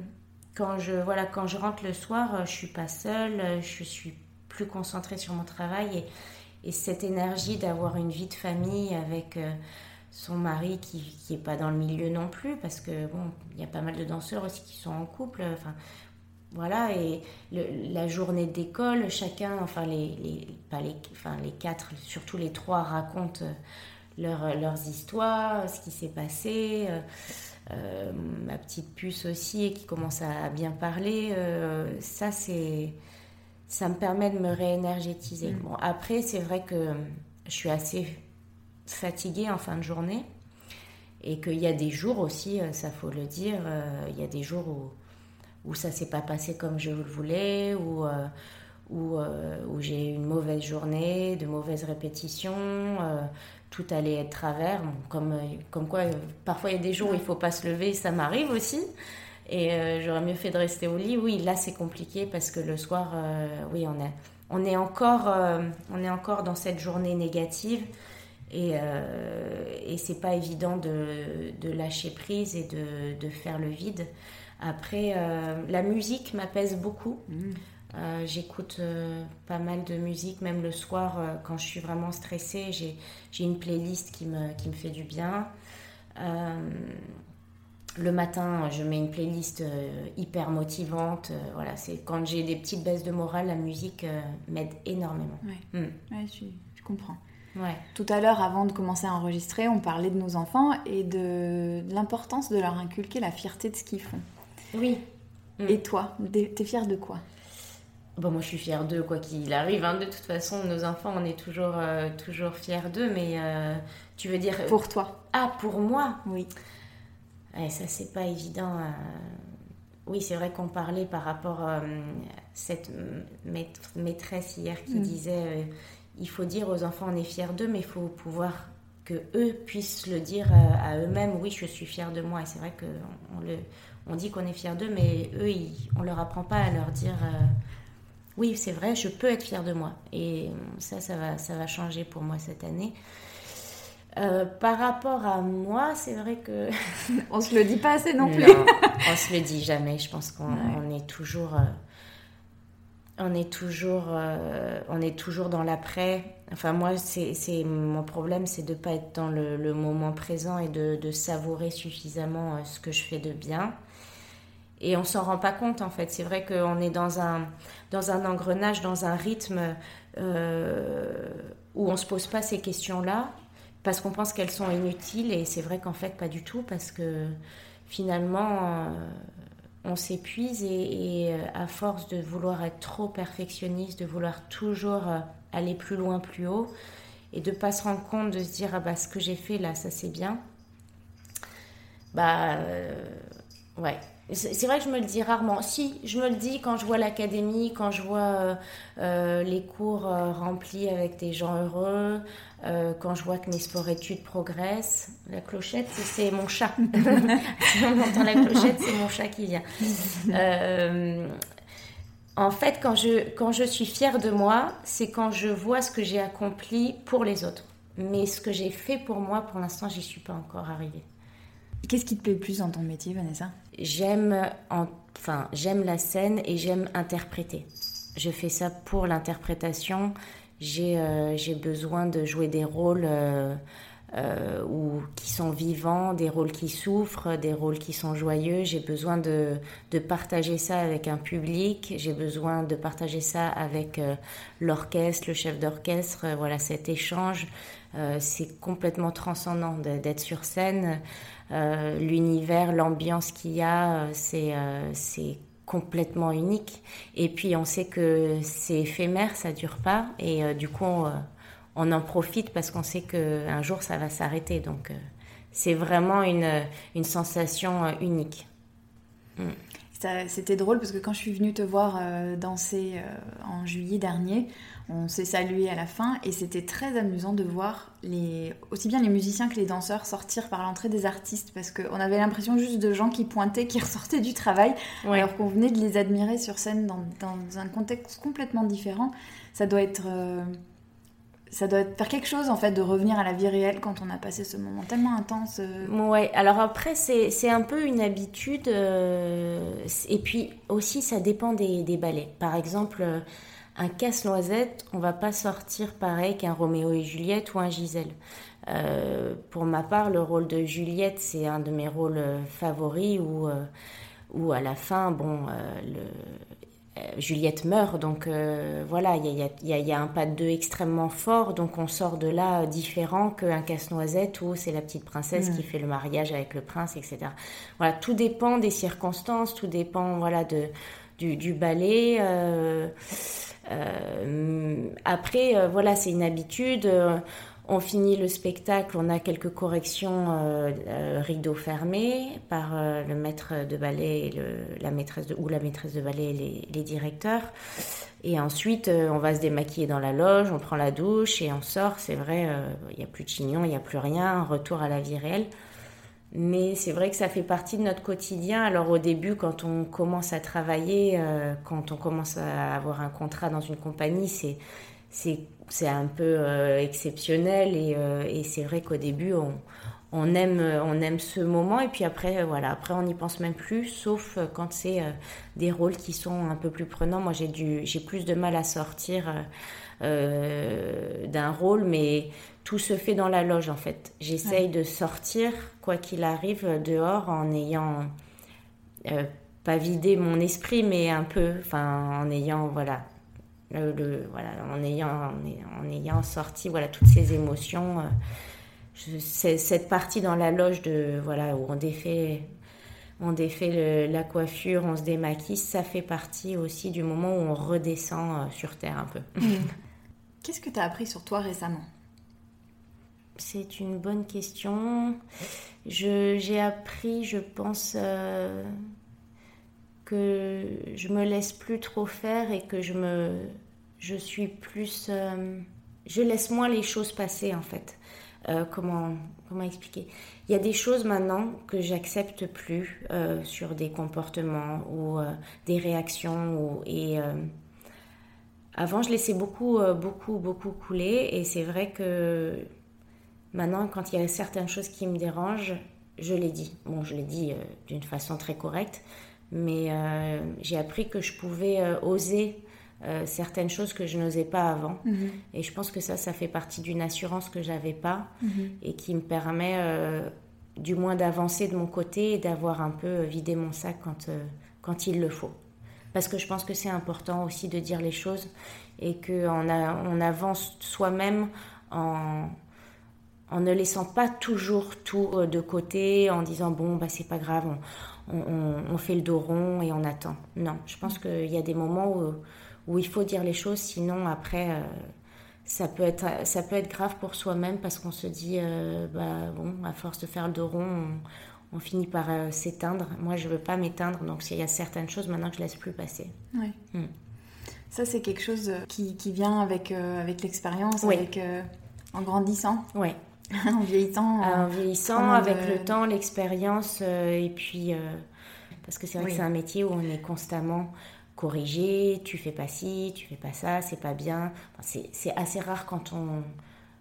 quand je voilà, quand je rentre le soir, je suis pas seule. Je suis plus concentrée sur mon travail et et cette énergie d'avoir une vie de famille avec euh, son mari qui n'est pas dans le milieu non plus, parce que bon, il y a pas mal de danseurs aussi qui sont en couple. Enfin, voilà, et la journée d'école, chacun, enfin les, les, pas les, enfin les quatre, surtout les trois racontent leur, leurs histoires, ce qui s'est passé. Euh, ma petite puce aussi qui commence à bien parler, euh, ça c'est ça me permet de me réénergétiser. Mm. Bon, après, c'est vrai que je suis assez fatiguée en fin de journée et qu'il y a des jours aussi, euh, ça faut le dire, euh, il y a des jours où, où ça s'est pas passé comme je le voulais, ou euh, où, où j'ai une mauvaise journée, de mauvaises répétitions, tout allait être travers. comme, comme quoi, parfois il y a des jours où il faut pas se lever, ça m'arrive aussi. Et j'aurais mieux fait de rester au lit. Oui, là c'est compliqué parce que le soir, oui, on est, on, est encore, on est encore dans cette journée négative. Et, et c'est pas évident de, de, lâcher prise et de, de, faire le vide. Après, la musique m'apaise beaucoup. Mmh. J'écoute pas mal de musique, même le soir, quand je suis vraiment stressée, j'ai une playlist qui me, qui me fait du bien. Le matin, je mets une playlist euh, hyper motivante. Euh, voilà, c'est quand j'ai des petites baisses de morale, la musique euh, m'aide énormément. Ouais, mm. je, comprends. Ouais. Tout à l'heure, avant de commencer à enregistrer, on parlait de nos enfants et de, l'importance de leur inculquer la fierté de ce qu'ils font. Oui. Mm. Et toi, t'es fière de quoi? Bon, moi, je suis fière d'eux, quoi qu'il arrive. Hein. De toute façon, nos enfants, on est toujours, toujours fiers d'eux, mais tu veux dire... Pour toi Ah, pour moi? Oui. Et ça, c'est pas évident. Euh. Oui, c'est vrai qu'on parlait par rapport à euh, cette maîtresse hier qui mm. disait euh, il faut dire aux enfants on est fier d'eux, mais il faut pouvoir que eux puissent le dire à eux-mêmes oui, je suis fier de moi. Et c'est vrai qu'on le, on dit qu'on est fier d'eux, mais eux, ils, on leur apprend pas à leur dire oui, c'est vrai, je peux être fier de moi. Et ça, ça va, ça va changer pour moi cette année. Euh, par rapport à moi, c'est vrai que (laughs) on se le dit pas assez non plus. on se le dit jamais. Je pense qu'on est toujours, euh, on est toujours, euh, on est toujours dans l'après. Enfin moi, c'est mon problème, c'est de pas être dans le, moment présent et de, de, savourer suffisamment ce que je fais de bien. Et on s'en rend pas compte en fait. C'est vrai qu'on est dans un, dans un engrenage, dans un rythme où on se pose pas ces questions-là parce qu'on pense qu'elles sont inutiles et c'est vrai qu'en fait pas du tout parce que finalement euh, on s'épuise et, euh, à force de vouloir être trop perfectionniste, de vouloir toujours euh, aller plus loin, plus haut et de pas se rendre compte de se dire ah bah ce que j'ai fait là ça c'est bien bah ouais c'est vrai que je me le dis rarement. Si, je me le dis quand je vois l'académie, quand je vois les cours remplis avec des gens heureux, euh, quand je vois que mes sports-études progressent, la clochette, c'est mon chat. (laughs) si on entend la clochette, c'est mon chat qui vient. Euh, en fait, quand je, quand je suis fière de moi, c'est quand je vois ce que j'ai accompli pour les autres. Mais ce que j'ai fait pour moi, pour l'instant, j'y suis pas encore arrivée. Qu'est-ce qui te plaît le plus dans ton métier, Vanessa? J'aime enfin, j'aime la scène et j'aime interpréter. Je fais ça pour l'interprétation euh, j'ai besoin de jouer des rôles euh, euh, ou qui sont vivants, des rôles qui souffrent, des rôles qui sont joyeux. J'ai besoin de, de, partager ça avec un public. J'ai besoin de partager ça avec l'orchestre, le chef d'orchestre. voilà, cet échange, c'est complètement transcendant d'être sur scène. L'univers, l'ambiance qu'il y a, c'est c'est complètement unique. Et puis on sait que c'est éphémère, ça dure pas. Et euh, du coup, on, en profite parce qu'on sait qu'un jour ça va s'arrêter. Donc euh, c'est vraiment une, sensation euh, unique. Mm. C'était drôle parce que quand je suis venue te voir danser en juillet dernier, on s'est salué à la fin et c'était très amusant de voir les, aussi bien les musiciens que les danseurs sortir par l'entrée des artistes parce qu'on avait l'impression juste de gens qui pointaient, qui (laughs) ressortaient du travail alors qu'on venait de les admirer sur scène dans, un contexte complètement différent. Ça doit être... Euh, ça doit faire quelque chose en fait de revenir à la vie réelle quand on a passé ce moment tellement intense. Euh. Ouais, alors après c'est un peu une habitude euh, et puis aussi ça dépend des, des ballets. Par exemple, un casse-noisette, on va pas sortir pareil qu'un Roméo et Juliette ou un Gisèle. Euh, pour ma part, le rôle de Juliette, c'est un de mes rôles euh, favoris où, euh, où à la fin, bon, Juliette meurt, donc voilà, il y a, un pas de deux extrêmement fort, donc on sort de là différent qu'un casse-noisette où c'est la petite princesse qui mm. fait le mariage avec le prince, etc. Voilà, tout dépend des circonstances, tout dépend voilà de du, du ballet. Euh, après, euh, voilà, c'est une habitude. Euh, on finit le spectacle, on a quelques corrections rideau fermé par le maître de ballet la maîtresse ou la maîtresse de ballet et les, directeurs. Et ensuite, on va se démaquiller dans la loge, on prend la douche et on sort. C'est vrai, il n'y a plus de chignon, il n'y a plus rien, retour à la vie réelle. Mais c'est vrai que ça fait partie de notre quotidien. Alors au début, quand on commence à travailler, euh, quand on commence à avoir un contrat dans une compagnie, c'est c'est un peu euh, exceptionnel et, euh, et c'est vrai qu'au début on, on, aime on aime ce moment et puis après voilà après on n'y pense même plus sauf quand c'est des rôles qui sont un peu plus prenants. Moi j'ai du j'ai plus de mal à sortir d'un rôle mais tout se fait dans la loge en fait. J'essaye de sortir, quoi qu'il arrive, dehors en ayant euh, pas vidé mon esprit, mais un peu, enfin en ayant voilà, le, voilà en ayant en, ayant sorti voilà toutes ces émotions. Euh, cette partie dans la loge de voilà où on défait on défait la coiffure, on se démaquille, ça fait partie aussi du moment où on redescend euh, sur terre un peu. (laughs) Qu'est-ce que tu as appris sur toi récemment? C'est une bonne question. J'ai appris, je pense, euh, que je me laisse plus trop faire et que je me, je suis plus, euh, je laisse moins les choses passer en fait. Euh, comment, comment expliquer? Il y a des choses maintenant que j'accepte plus sur des comportements ou des réactions et avant je laissais beaucoup, beaucoup, beaucoup couler et c'est vrai que Maintenant, quand il y a certaines choses qui me dérangent, je les dis. Bon, je les dis euh, d'une façon très correcte, mais euh, j'ai appris que je pouvais euh, oser certaines choses que je n'osais pas avant. Mhm. Et je pense que ça, ça fait partie d'une assurance que j'avais pas mhm. et qui me permet du moins d'avancer de mon côté et d'avoir un peu vidé mon sac quand, quand il le faut. Parce que je pense que c'est important aussi de dire les choses et qu'on on avance soi-même en en ne laissant pas toujours tout euh, de côté, en disant bon, bah, c'est pas grave, on, fait le dos rond et on attend. Non, je pense qu'il y a des moments où, où, il faut dire les choses, sinon après, euh, ça, peut être, ça peut être grave pour soi-même parce qu'on se dit, euh, bah, bon, à force de faire le dos rond, on, finit par s'éteindre. Moi, je veux pas m'éteindre, donc il y a certaines choses maintenant que je laisse plus passer. Oui. Hmm. Ça, c'est quelque chose qui, qui vient avec, avec l'expérience, avec, en grandissant. Oui. (laughs) en vieillissant. En vieillissant, avec le temps, l'expérience, euh, et puis. Euh, parce que c'est vrai que c'est un métier où on est constamment corrigé, tu fais pas ci, tu fais pas ça, c'est pas bien. c'est assez rare quand on.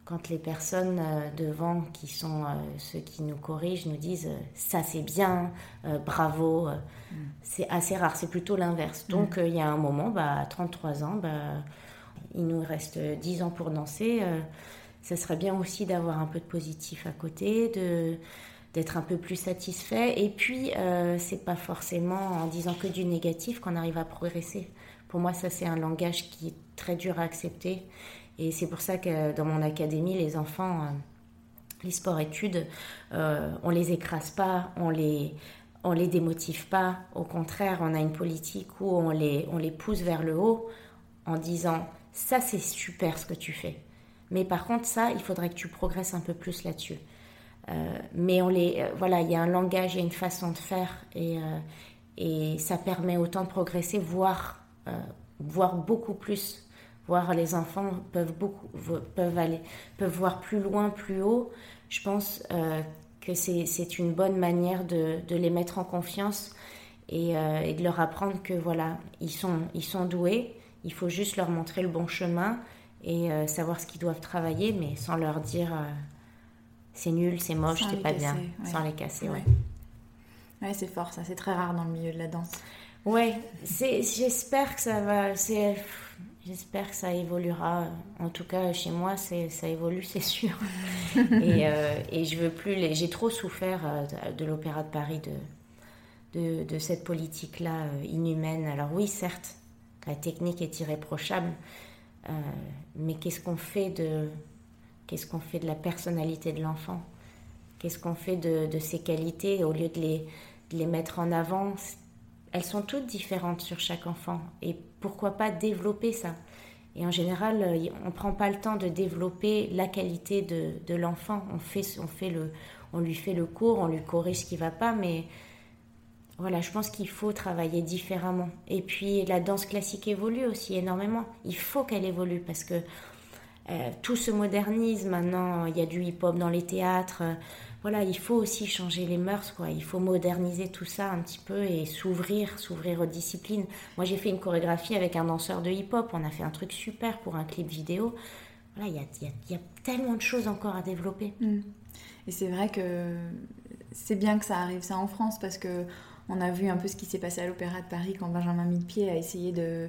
Quand les personnes euh, devant, qui sont ceux qui nous corrigent, nous disent ça c'est bien, bravo, mm. c'est assez rare, c'est plutôt l'inverse. Donc mm. il y a un moment, bah, à 33 ans, bah, il nous reste 10 ans pour danser ça serait bien aussi d'avoir un peu de positif à côté, de d'être un peu plus satisfait. Et puis, euh, c'est pas forcément en disant que du négatif qu'on arrive à progresser. Pour moi, ça c'est un langage qui est très dur à accepter. Et c'est pour ça que dans mon académie, les enfants, euh, les sports-études, euh, on les écrase pas, on les on les démotive pas. Au contraire, on a une politique où on les on les pousse vers le haut en disant ça c'est super ce que tu fais. Mais par contre, ça, il faudrait que tu progresses un peu plus là-dessus. Euh, mais on les, euh, voilà, il y a un langage, il y a une façon de faire, et, euh, Et ça permet autant de progresser, voire, voir beaucoup plus. Voir les enfants peuvent, beaucoup, peuvent, aller, peuvent voir plus loin, plus haut. Je pense que c'est une bonne manière de, de, les mettre en confiance et, et, de leur apprendre que voilà, ils sont, ils sont doués, il faut juste leur montrer le bon chemin et euh, savoir ce qu'ils doivent travailler, mais sans leur dire euh, c'est nul, c'est moche, c'est pas bien, sans les casser. Ouais, ouais. c'est fort, ça, c'est très rare dans le milieu de la danse. Ouais, j'espère que ça va. J'espère que ça évoluera. En tout cas, chez moi, ça évolue, (laughs) c'est sûr. (laughs) et, euh, et, je veux plus. Les... J'ai trop souffert de l'Opéra de Paris, de, de, de cette politique-là inhumaine. Alors, oui, certes, la technique est irréprochable, euh, mais qu'est-ce qu'on fait de qu'est-ce qu'on fait de la personnalité de l'enfant? Qu'est-ce qu'on fait de, ses qualités? Au lieu de les, les mettre en avant Elles sont toutes différentes sur chaque enfant. Et pourquoi pas développer ça? Et en général, euh, on ne prend pas le temps de développer la qualité de, de l'enfant. On, fait, on, fait le, on lui fait le cours, on lui corrige ce qui ne va pas, mais voilà, je pense qu'il faut travailler différemment. Et puis la danse classique évolue aussi énormément. Il faut qu'elle évolue parce que euh, tout se modernise maintenant. Il y a du hip-hop dans les théâtres. voilà, il faut aussi changer les mœurs, quoi. Il faut moderniser tout ça un petit peu et s'ouvrir, s'ouvrir aux disciplines. Moi, j'ai fait une chorégraphie avec un danseur de hip-hop. On a fait un truc super pour un clip vidéo. Voilà, il y a, y a, tellement de choses encore à développer. Mm. Et c'est vrai que c'est bien que ça arrive ça en France parce que on a vu un peu ce qui s'est passé à l'Opéra de Paris quand Benjamin Millepied a essayé de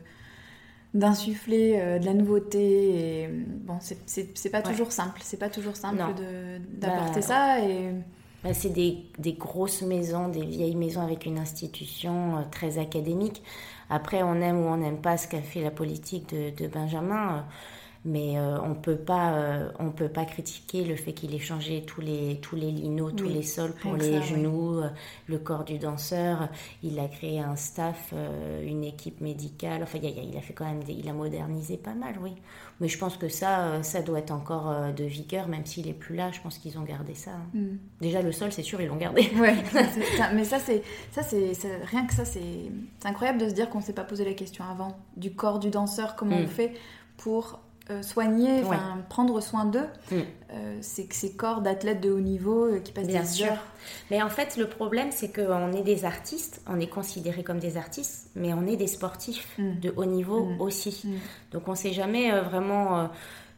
d'insuffler euh, de la nouveauté et bon c'est pas toujours simple. C'est pas toujours simple d'apporter bah, ça et bah, c'est des, des, grosses maisons des vieilles maisons avec une institution euh, très académique. Après on aime ou on n'aime pas ce qu'a fait la politique de, de Benjamin mais euh, on peut pas euh, on peut pas critiquer le fait qu'il ait changé tous les tous les linos tous les sols pour les genoux euh, le corps du danseur. Il a créé un staff une équipe médicale. Enfin il a, fait quand même il a modernisé pas mal oui. Mais je pense que ça ça doit être encore de vigueur même s'il est plus là. Je pense qu'ils ont gardé ça hein. mm. déjà le sol c'est sûr ils l'ont gardé. (laughs) Ouais, (laughs) mais ça c'est ça c'est rien que ça c'est incroyable de se dire qu'on s'est pas posé la question avant du corps du danseur comment on mm. fait pour euh, soigner, prendre soin d'eux, mm. euh, c'est que ces corps d'athlètes de haut niveau euh, qui passent Bien sûr. Mais en fait, le problème, c'est qu'on est des artistes, on est considérés comme des artistes, mais on est des sportifs mm. de haut niveau mm. aussi. Donc on ne sait jamais vraiment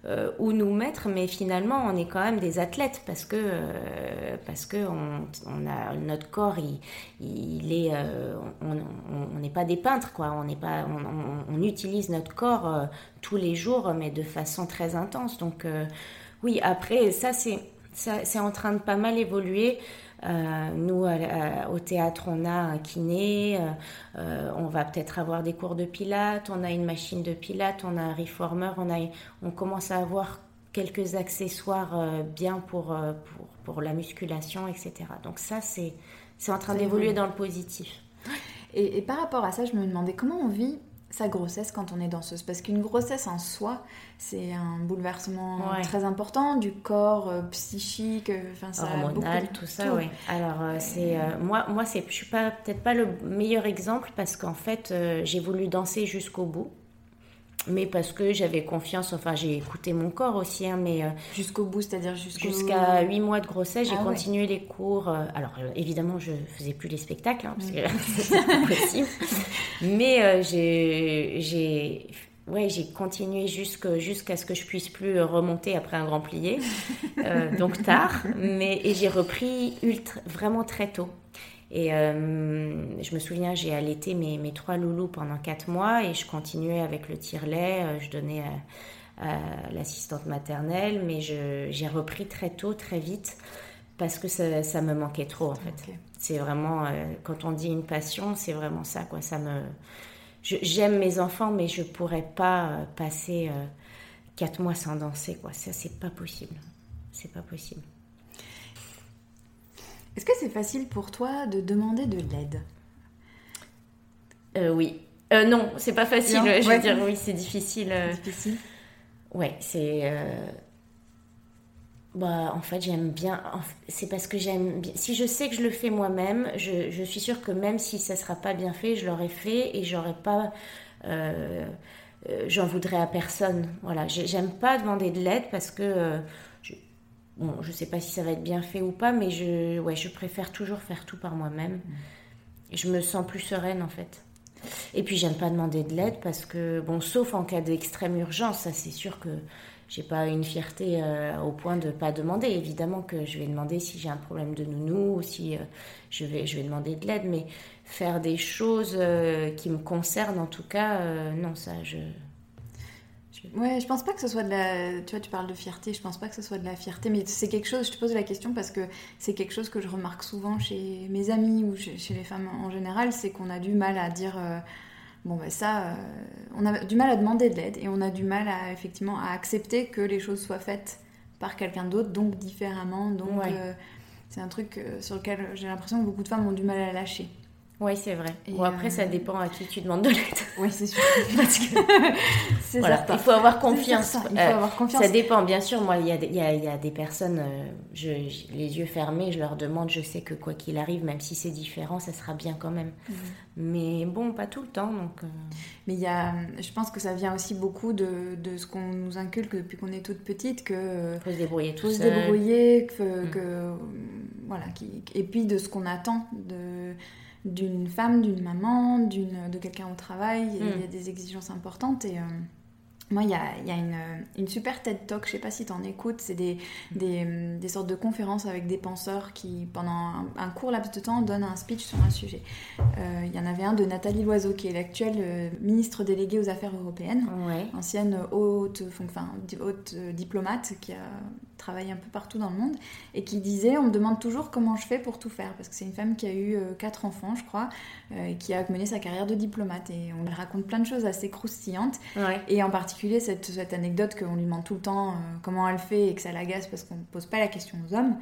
euh, où nous mettre, mais finalement, on est quand même des athlètes parce que, euh, parce que on, a, notre corps, il, est, euh, on n'est pas des peintres, quoi. On, n'est pas, on, utilise notre corps tous les jours, mais de façon très intense. Donc, oui, après, ça, c'est, c'est en train de pas mal évoluer. Euh, nous, au théâtre, on a un kiné, euh, euh, on va peut-être avoir des cours de pilates, on a une machine de pilates, on a un reformer, on, a, on commence à avoir quelques accessoires bien pour, pour, pour, la musculation, etc. Donc ça, c'est en train d'évoluer dans le positif. Et, et, par rapport à ça, je me demandais comment on vit sa grossesse quand on est danseuse. Parce qu'une grossesse en soi, c'est un bouleversement très important du corps euh, psychique, euh, enfin ça hormonal, tout ça, oui. Alors euh, c'est moi, moi c'est, je suis pas peut-être pas le meilleur exemple parce qu'en fait j'ai voulu danser jusqu'au bout mais parce que j'avais confiance, enfin j'ai écouté mon corps aussi, hein, mais... Euh, jusqu'au bout, c'est-à-dire jusqu'à 8 mois de grossesse, j'ai ah continué les cours. Euh, alors euh, évidemment, je faisais plus les spectacles, hein, parce que (laughs) c'est impossible. mais j'ai... Ouais, j'ai continué jusqu'à ce que je puisse plus remonter après un grand plié, donc tard, (laughs) mais et j'ai repris ultra, vraiment très tôt. Et euh, je me souviens, j'ai allaité mes, mes, trois loulous pendant quatre mois et je continuais avec le tire-lait. Euh, je donnais à, l'assistante maternelle, mais j'ai repris très tôt, très vite, parce que ça, ça me manquait trop en fait. C'est vraiment, euh, quand on dit une passion, c'est vraiment ça quoi. Ça me, j'aime mes enfants, mais je pourrais pas passer quatre mois sans danser quoi. Ça c'est pas possible. C'est pas possible. Est-ce que c'est facile pour toi de demander de l'aide euh, Oui. Euh, non, c'est pas facile. Je veux dire, oui, c'est difficile. Euh. Difficile. Ouais, c'est. bah, en fait, j'aime bien. C'est parce que j'aime bien. Si je sais que je le fais moi-même, je, je, suis sûre que même si ça sera pas bien fait, je l'aurais fait et j'aurais pas. Euh, euh, j'en voudrais à personne. Voilà. J'aime pas demander de l'aide parce que. Je, bon, je sais pas si ça va être bien fait ou pas, mais je, ouais, je préfère toujours faire tout par moi-même. Mm. Je me sens plus sereine en fait. Et puis j'aime pas demander de l'aide parce que, bon, sauf en cas d'extrême urgence, ça c'est sûr que j'ai pas une fierté euh, au point de pas demander. Évidemment que je vais demander si j'ai un problème de nounou ou si euh, je, vais, je vais demander de l'aide, mais faire des choses euh, qui me concernent en tout cas, non, ça, je. Ouais, je pense pas que ce soit de la. Tu vois, tu parles de fierté, je pense pas que ce soit de la fierté, mais c'est quelque chose, je te pose la question parce que c'est quelque chose que je remarque souvent chez mes amis ou chez, les femmes en général, c'est qu'on a du mal à dire Bon, ben ça, euh, on a du mal à demander de l'aide et on a du mal à effectivement à accepter que les choses soient faites par quelqu'un d'autre, donc différemment. Donc, euh, c'est un truc euh, sur lequel j'ai l'impression que beaucoup de femmes ont du mal à lâcher. Oui, c'est vrai. bon, après, ça dépend à qui tu demandes de l'aide. (laughs) Oui, c'est sûr. (laughs) Parce que (laughs) voilà, il faut avoir confiance. Il faut avoir confiance. Ça dépend, bien sûr. Moi, il y a, y a, y a des personnes, je, les yeux fermés, je leur demande, je sais que quoi qu'il arrive, même si c'est différent, ça sera bien quand même. Mhm. Mais bon, pas tout le temps. Donc, euh. Mais y a, je pense que ça vient aussi beaucoup de, de ce qu'on nous inculque depuis qu'on est toute petite, que faut se débrouiller tout faut se débrouiller, que, mm. que voilà, qui, et puis de ce qu'on attend de d'une femme, d'une maman, d'une de quelqu'un au travail. Il y a mm. des exigences importantes et euh, moi, il y a, y a une, une, super TED Talk, je sais pas si tu en écoutes, c'est des, des, des, sortes de conférences avec des penseurs qui, pendant un, court laps de temps, donnent un speech sur un sujet. Euh, il y en avait un de Nathalie Loiseau, qui est l'actuelle euh, ministre déléguée aux Affaires européennes, ancienne haute, enfin, haute euh, diplomate qui a travaillé un peu partout dans le monde, et qui disait, on me demande toujours comment je fais pour tout faire, parce que c'est une femme qui a eu quatre enfants, je crois, et qui a mené sa carrière de diplomate, et on lui raconte plein de choses assez croustillantes, et en particulier cette, cette anecdote qu'on lui demande tout le temps euh, comment elle fait et que ça l'agace parce qu'on ne pose pas la question aux hommes.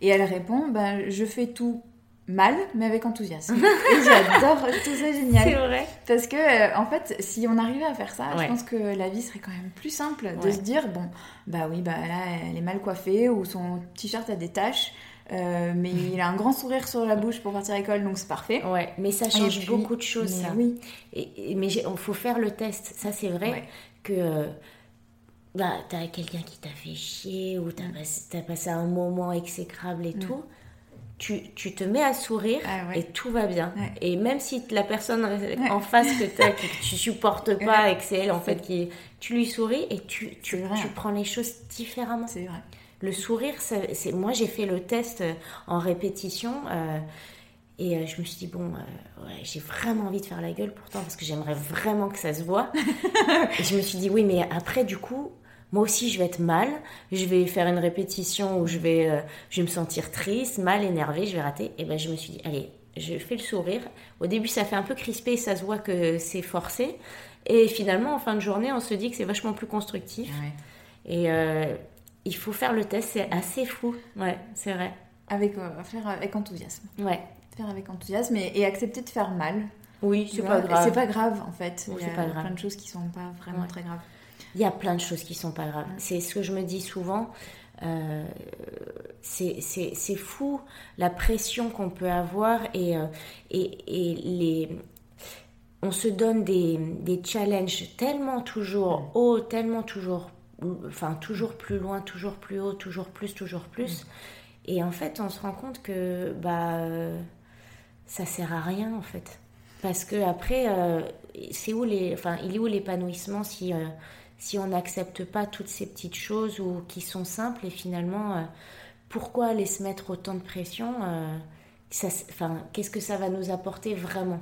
Et elle répond bah, Je fais tout mal, mais avec enthousiasme. (laughs) et j'adore, tout ça génial. C'est vrai. Parce que, euh, en fait, si on arrivait à faire ça, je pense que la vie serait quand même plus simple de se dire Bon, bah oui, bah là, elle est mal coiffée ou son t-shirt a des taches. Euh, mais (laughs) il a un grand sourire sur la bouche pour partir à l'école, donc c'est parfait. Ouais, mais ça change beaucoup de choses, ça. Oui. Et, mais il faut faire le test, ça c'est vrai que bah, t'as quelqu'un qui t'a fait chier ou t'as passé, as passé un moment exécrable et mm. tout, tu, tu, te mets à sourire ah et tout va bien. Et même si la personne en face que, as, (laughs) que tu supportes pas et que c'est elle en fait qui tu lui souris et tu, tu, tu prends les choses différemment. C'est vrai. Le sourire, c'est moi j'ai fait le test en répétition. Euh, et euh, je me suis dit, bon, euh, j'ai vraiment envie de faire la gueule pourtant, parce que j'aimerais vraiment que ça se voit. (laughs) et je me suis dit, oui, mais après, du coup, moi aussi, je vais être mal. Je vais faire une répétition où je vais, euh, je vais me sentir triste, mal, énervée, je vais rater. Et ben, je me suis dit, allez, je fais le sourire. Au début, ça fait un peu crispé, ça se voit que c'est forcé. Et finalement, en fin de journée, on se dit que c'est vachement plus constructif. Et il faut faire le test, c'est assez fou. Ouais, c'est vrai. Avec, faire avec enthousiasme. Ouais faire avec enthousiasme et, accepter de faire mal. Oui, c'est pas grave. C'est pas grave en fait. il y a plein de choses qui sont pas vraiment très graves. Il y a plein de choses qui sont pas graves. C'est ce que je me dis souvent. Euh, c'est fou la pression qu'on peut avoir et, euh, et, et, les, on se donne des, des challenges tellement toujours hauts, tellement toujours, enfin toujours plus loin, toujours plus haut, toujours plus, toujours plus. Mm. Et en fait, on se rend compte que bah ça sert à rien en fait. Parce que après, euh, c'est où les, enfin, il est où l'épanouissement si, euh, si on n'accepte pas toutes ces petites choses ou qui sont simples et finalement, euh, pourquoi aller se mettre autant de pression ça, enfin, Qu'est-ce que ça va nous apporter vraiment?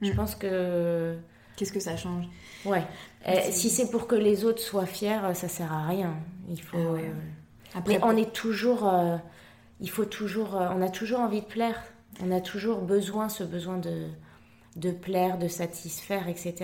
Je mm. pense que. Qu'est-ce que ça change? Ouais. si c'est pour que les autres soient fiers, ça sert à rien. Il faut. Ah après, Mais on est toujours. il faut toujours. on a toujours envie de plaire. On a toujours besoin, ce besoin de, de plaire, de satisfaire, etc.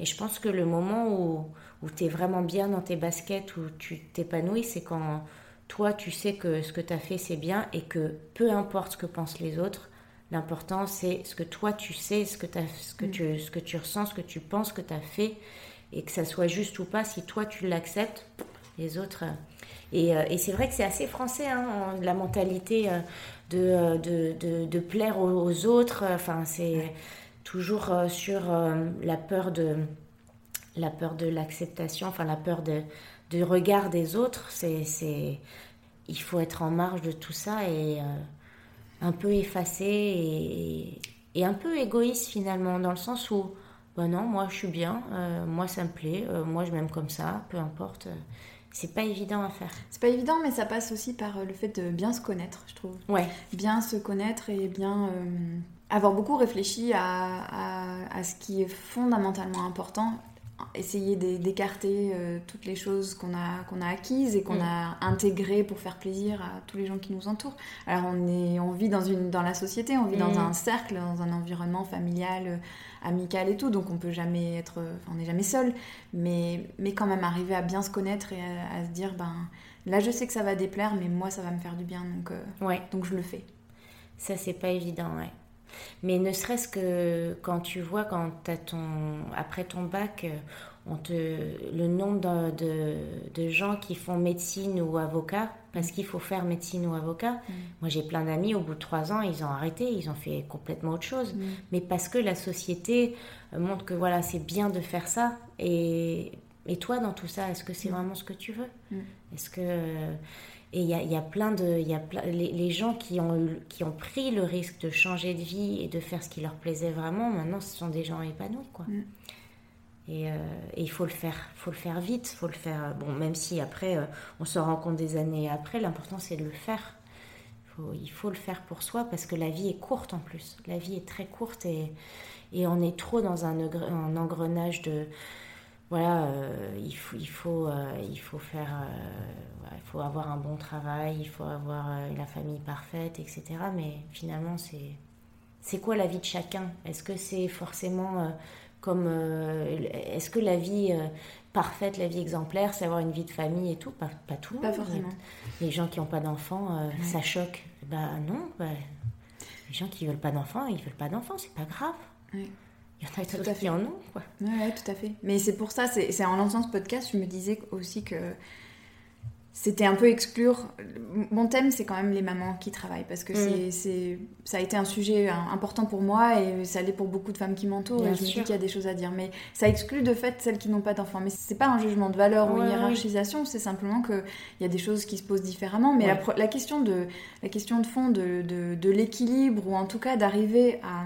Et je pense que le moment où, où tu es vraiment bien dans tes baskets, où tu t'épanouis, c'est quand toi, tu sais que ce que tu as fait, c'est bien et que peu importe ce que pensent les autres, l'important, c'est ce que toi, tu sais, ce que, as, ce, que mm. tu, ce que tu ressens, ce que tu penses que tu as fait, et que ça soit juste ou pas, si toi, tu l'acceptes, les autres. Et, et c'est vrai que c'est assez français, hein, la mentalité de, de, de, plaire aux, autres. Enfin, c'est toujours sur la peur de la peur de l'acceptation, enfin la peur de, du regard des autres. C'est, c'est, il faut être en marge de tout ça et un peu effacé et, et, un peu égoïste finalement, dans le sens où ben non, moi je suis bien, euh, moi ça me plaît, euh, moi je m'aime comme ça, peu importe. c'est pas évident à faire. C'est pas évident, mais ça passe aussi par euh, le fait de bien se connaître, je trouve. Ouais. Bien se connaître et bien avoir beaucoup réfléchi à, à, à, ce qui est fondamentalement important essayer d'écarter euh, toutes les choses qu'on a, qu'on a acquises et qu'on mm. a intégrées pour faire plaisir à tous les gens qui nous entourent. Alors on, est, on vit dans, une, dans la société, on vit dans mm. un cercle, dans un environnement familial, euh, amical et tout, donc on peut jamais être, on n'est jamais seul, mais, mais quand même arriver à bien se connaître et à, se dire, ben là je sais que ça va déplaire, mais moi ça va me faire du bien, donc, euh, ouais. donc je le fais. Ça c'est pas évident, ouais. Mais ne serait-ce que quand tu vois, quand as ton, après ton bac, euh, on te, le nombre de, de, gens qui font médecine ou avocat, parce qu'il faut faire médecine ou avocat. Mm. Moi, j'ai plein d'amis, au bout de trois ans, ils ont arrêté, ils ont fait complètement autre chose. Mm. Mais parce que la société euh, montre que voilà, c'est bien de faire ça. Et, et toi, dans tout ça, est-ce que c'est mm. vraiment ce que tu veux? Est-ce que et il y a, y a, plein de. Y a les, les, gens qui ont, qui ont pris le risque de changer de vie et de faire ce qui leur plaisait vraiment, maintenant, ce sont des gens épanouis, quoi. Mm. Et, euh, et, il faut le faire, faut le faire vite, faut le faire. Bon, même si après, euh, on se rend compte des années après, l'important c'est de le faire. Faut, il faut le faire pour soi parce que la vie est courte en plus. La vie est très courte et, et on est trop dans un, un engrenage de voilà, euh, il, faut, il, faut, euh, il faut faire, euh, il faut avoir un bon travail, il faut avoir la famille parfaite, etc. Mais finalement, c'est, c'est quoi la vie de chacun? Est-ce que c'est forcément comme, est-ce que la vie parfaite, la vie exemplaire, c'est avoir une vie de famille et tout? Pas, pas tout. Pas forcément. Les gens qui n'ont pas d'enfants, ça choque. Bah non. Bah, les gens qui veulent pas d'enfants, ils veulent pas d'enfants, c'est pas grave. Il y en a tout à fait en ont, quoi. Ouais, tout à fait. Mais c'est pour ça, c'est en lançant ce podcast, je me disais aussi que c'était un peu exclure. Mon thème, c'est quand même les mamans qui travaillent parce que mm. c'est, ça a été un sujet important pour moi et ça l'est pour beaucoup de femmes qui m'entourent. Et je me dis qu'il y a des choses à dire. Mais ça exclut de fait celles qui n'ont pas d'enfants. Mais c'est pas un jugement de valeur ou une hiérarchisation, c'est simplement qu'il y a des choses qui se posent différemment. Mais la, question de, la question de fond de, de, de l'équilibre ou en tout cas d'arriver à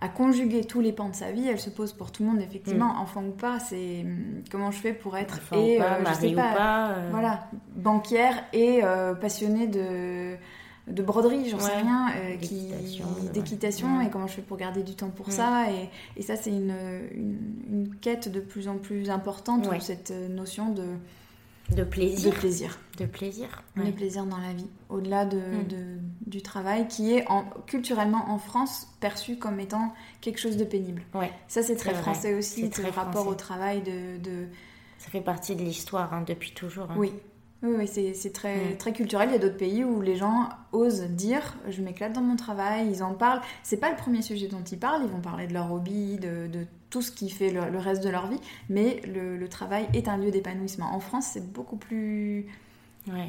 à conjuguer tous les pans de sa vie, elle se pose pour tout le monde effectivement, mm. enfant ou pas, c'est hum, comment je fais pour être et euh, je sais pas, euh. voilà, banquière et euh, passionnée de de broderie, j'en sais rien, qui d'équitation et comment je fais pour garder du temps pour mm. ça et, et ça c'est une, une, quête de plus en plus importante cette notion de de plaisir. De plaisir. De plaisir. De plaisir dans la vie. Au-delà de, mm. du travail qui est en, culturellement en France perçu comme étant quelque chose de pénible. Ouais, Ça, c'est très français aussi, le rapport au travail de, de... Ça fait partie de l'histoire hein, depuis toujours. Hein. Oui, oui, c'est très, mm. très culturel. Il y a d'autres pays où les gens osent dire je m'éclate dans mon travail, ils en parlent. C'est pas le premier sujet dont ils parlent, ils vont parler de leur hobby, de, de tout ce qui fait le, reste de leur vie, mais le, le travail est un lieu d'épanouissement. En France, c'est beaucoup plus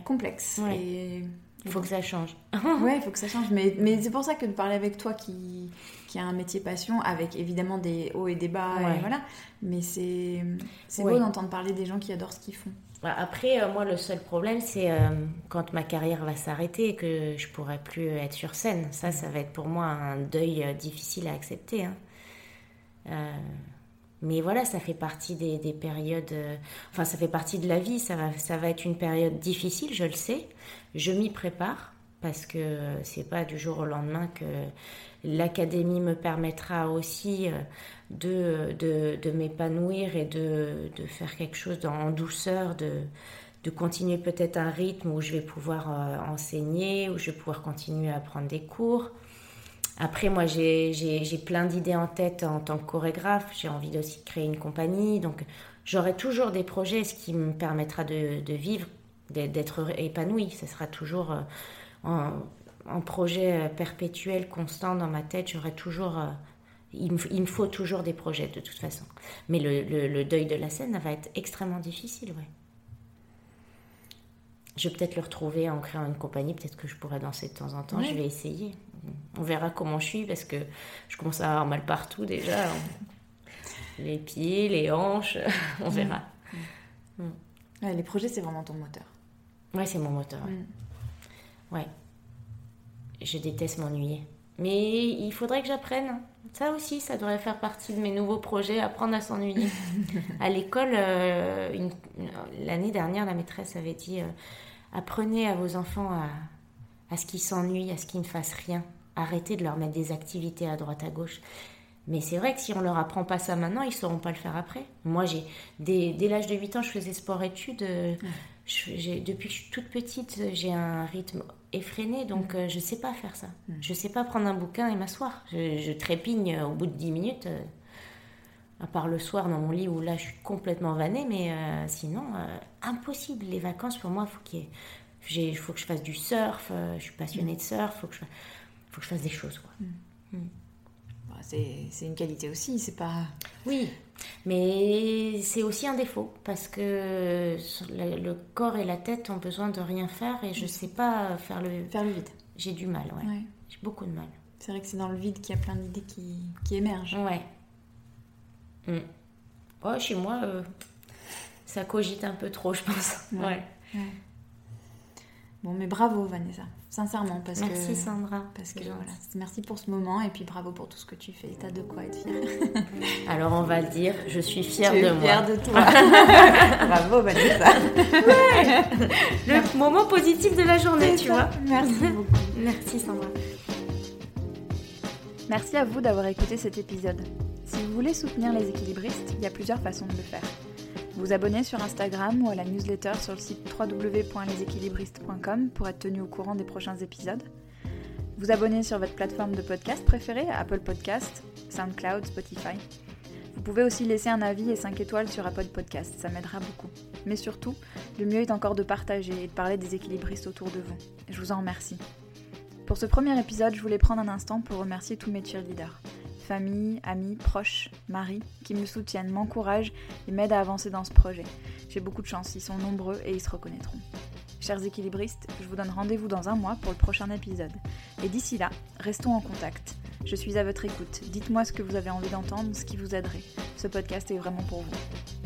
complexe. Et il faut que ça change. (laughs) oui, il faut (laughs) que ça change. Mais, mais c'est pour ça que de parler avec toi qui, qui a un métier passion, avec évidemment des hauts et des bas, voilà. Mais c'est beau d'entendre parler des gens qui adorent ce qu'ils font. Bah, après, euh, moi, le seul problème, c'est euh, quand ma carrière va s'arrêter et que je pourrai plus être sur scène. Ça, ça va être pour moi un deuil euh, difficile à accepter. Hein. Mais voilà, ça fait partie des, des périodes. enfin, ça fait partie de la vie. Ça va, ça va être une période difficile, je le sais. Je m'y prépare parce que c'est pas du jour au lendemain que l'académie me permettra aussi de, de, de m'épanouir et de, de, faire quelque chose en douceur, de, de continuer peut-être un rythme où je vais pouvoir euh, enseigner, où je vais pouvoir continuer à prendre des cours. Après, moi, j'ai plein d'idées en tête en tant que chorégraphe. J'ai envie aussi de créer une compagnie. Donc, j'aurai toujours des projets, ce qui me permettra de, de vivre, d'être épanouie. Ce sera toujours euh, un, un, projet perpétuel, constant dans ma tête. J'aurai toujours euh, il me, faut toujours des projets de toute façon. Mais le, le, deuil de la scène va être extrêmement difficile, ouais. Je vais peut-être le retrouver en créant une compagnie. Peut-être que je pourrais danser de temps en temps. Je vais essayer. On verra comment je suis parce que je commence à avoir mal partout déjà. les pieds, les hanches, (laughs) on verra. Mm. les projets, c'est vraiment ton moteur. Ouais, c'est mon moteur. Mm. Ouais. Je déteste m'ennuyer. Mais il faudrait que j'apprenne. Ça aussi, ça devrait faire partie de mes nouveaux projets, apprendre à s'ennuyer. (laughs) à l'école, euh, l'année dernière, la maîtresse avait dit euh, apprenez à vos enfants à, à ce qu'ils s'ennuient, à ce qu'ils ne fassent rien. Arrêtez de leur mettre des activités à droite à gauche. Mais c'est vrai que si on leur apprend pas ça maintenant, ils sauront pas le faire après. Moi, j'ai dès, dès l'âge de 8 ans, je faisais sport-études. Euh, depuis que je suis toute petite, j'ai un rythme effréné, donc euh, je sais pas faire ça. Mm. Je sais pas prendre un bouquin et m'asseoir. Je, trépigne au bout de 10 minutes, euh, à part le soir dans mon lit où là je suis complètement vannée, mais sinon, impossible. Les vacances, pour moi, faut qu'il il faut que je fasse du surf, je suis passionnée de surf, il faut, que je, faut que je fasse des choses. Quoi. Mm. Mm c'est une qualité aussi, c'est pas. Oui, mais c'est aussi un défaut parce que le, corps et la tête ont besoin de rien faire et je sais pas faire le. Faire le vide. J'ai du mal, ouais. J'ai beaucoup de mal. C'est vrai que c'est dans le vide qu'il y a plein d'idées qui, qui, émergent. Ouais. Mm. chez moi, euh, ça cogite un peu trop, je pense. ouais. Bon, mais bravo Vanessa, sincèrement. Parce merci Sandra. Parce que voilà, merci pour ce moment et puis bravo pour tout ce que tu fais. T'as de quoi être fière. (laughs) Alors on va le dire, je suis fière de moi. Fière de toi. (laughs) bravo Vanessa. Le moment positif de la journée, tu vois. Merci beaucoup. merci Sandra. Merci à vous d'avoir écouté cet épisode. Si vous voulez soutenir les équilibristes, il y a plusieurs façons de le faire vous abonner sur Instagram ou à la newsletter sur le site www.leséquilibristes.com pour être tenu au courant des prochains épisodes. Vous abonner sur votre plateforme de podcast préférée, Apple Podcast, SoundCloud, Spotify. Vous pouvez aussi laisser un avis et 5 étoiles sur Apple Podcast, ça m'aidera beaucoup. Mais surtout, le mieux est encore de partager et de parler des équilibristes autour de vous. Je vous en remercie. Pour ce premier épisode, je voulais prendre un instant pour remercier tous mes cheerleaders famille, amis, proches, mari, qui me soutiennent, m'encouragent et m'aident à avancer dans ce projet. J'ai beaucoup de chance, ils sont nombreux et ils se reconnaîtront. Chers équilibristes, je vous donne rendez-vous dans un mois pour le prochain épisode. Et d'ici là, restons en contact. Je suis à votre écoute. Dites-moi ce que vous avez envie d'entendre, ce qui vous aiderait. Ce podcast est vraiment pour vous.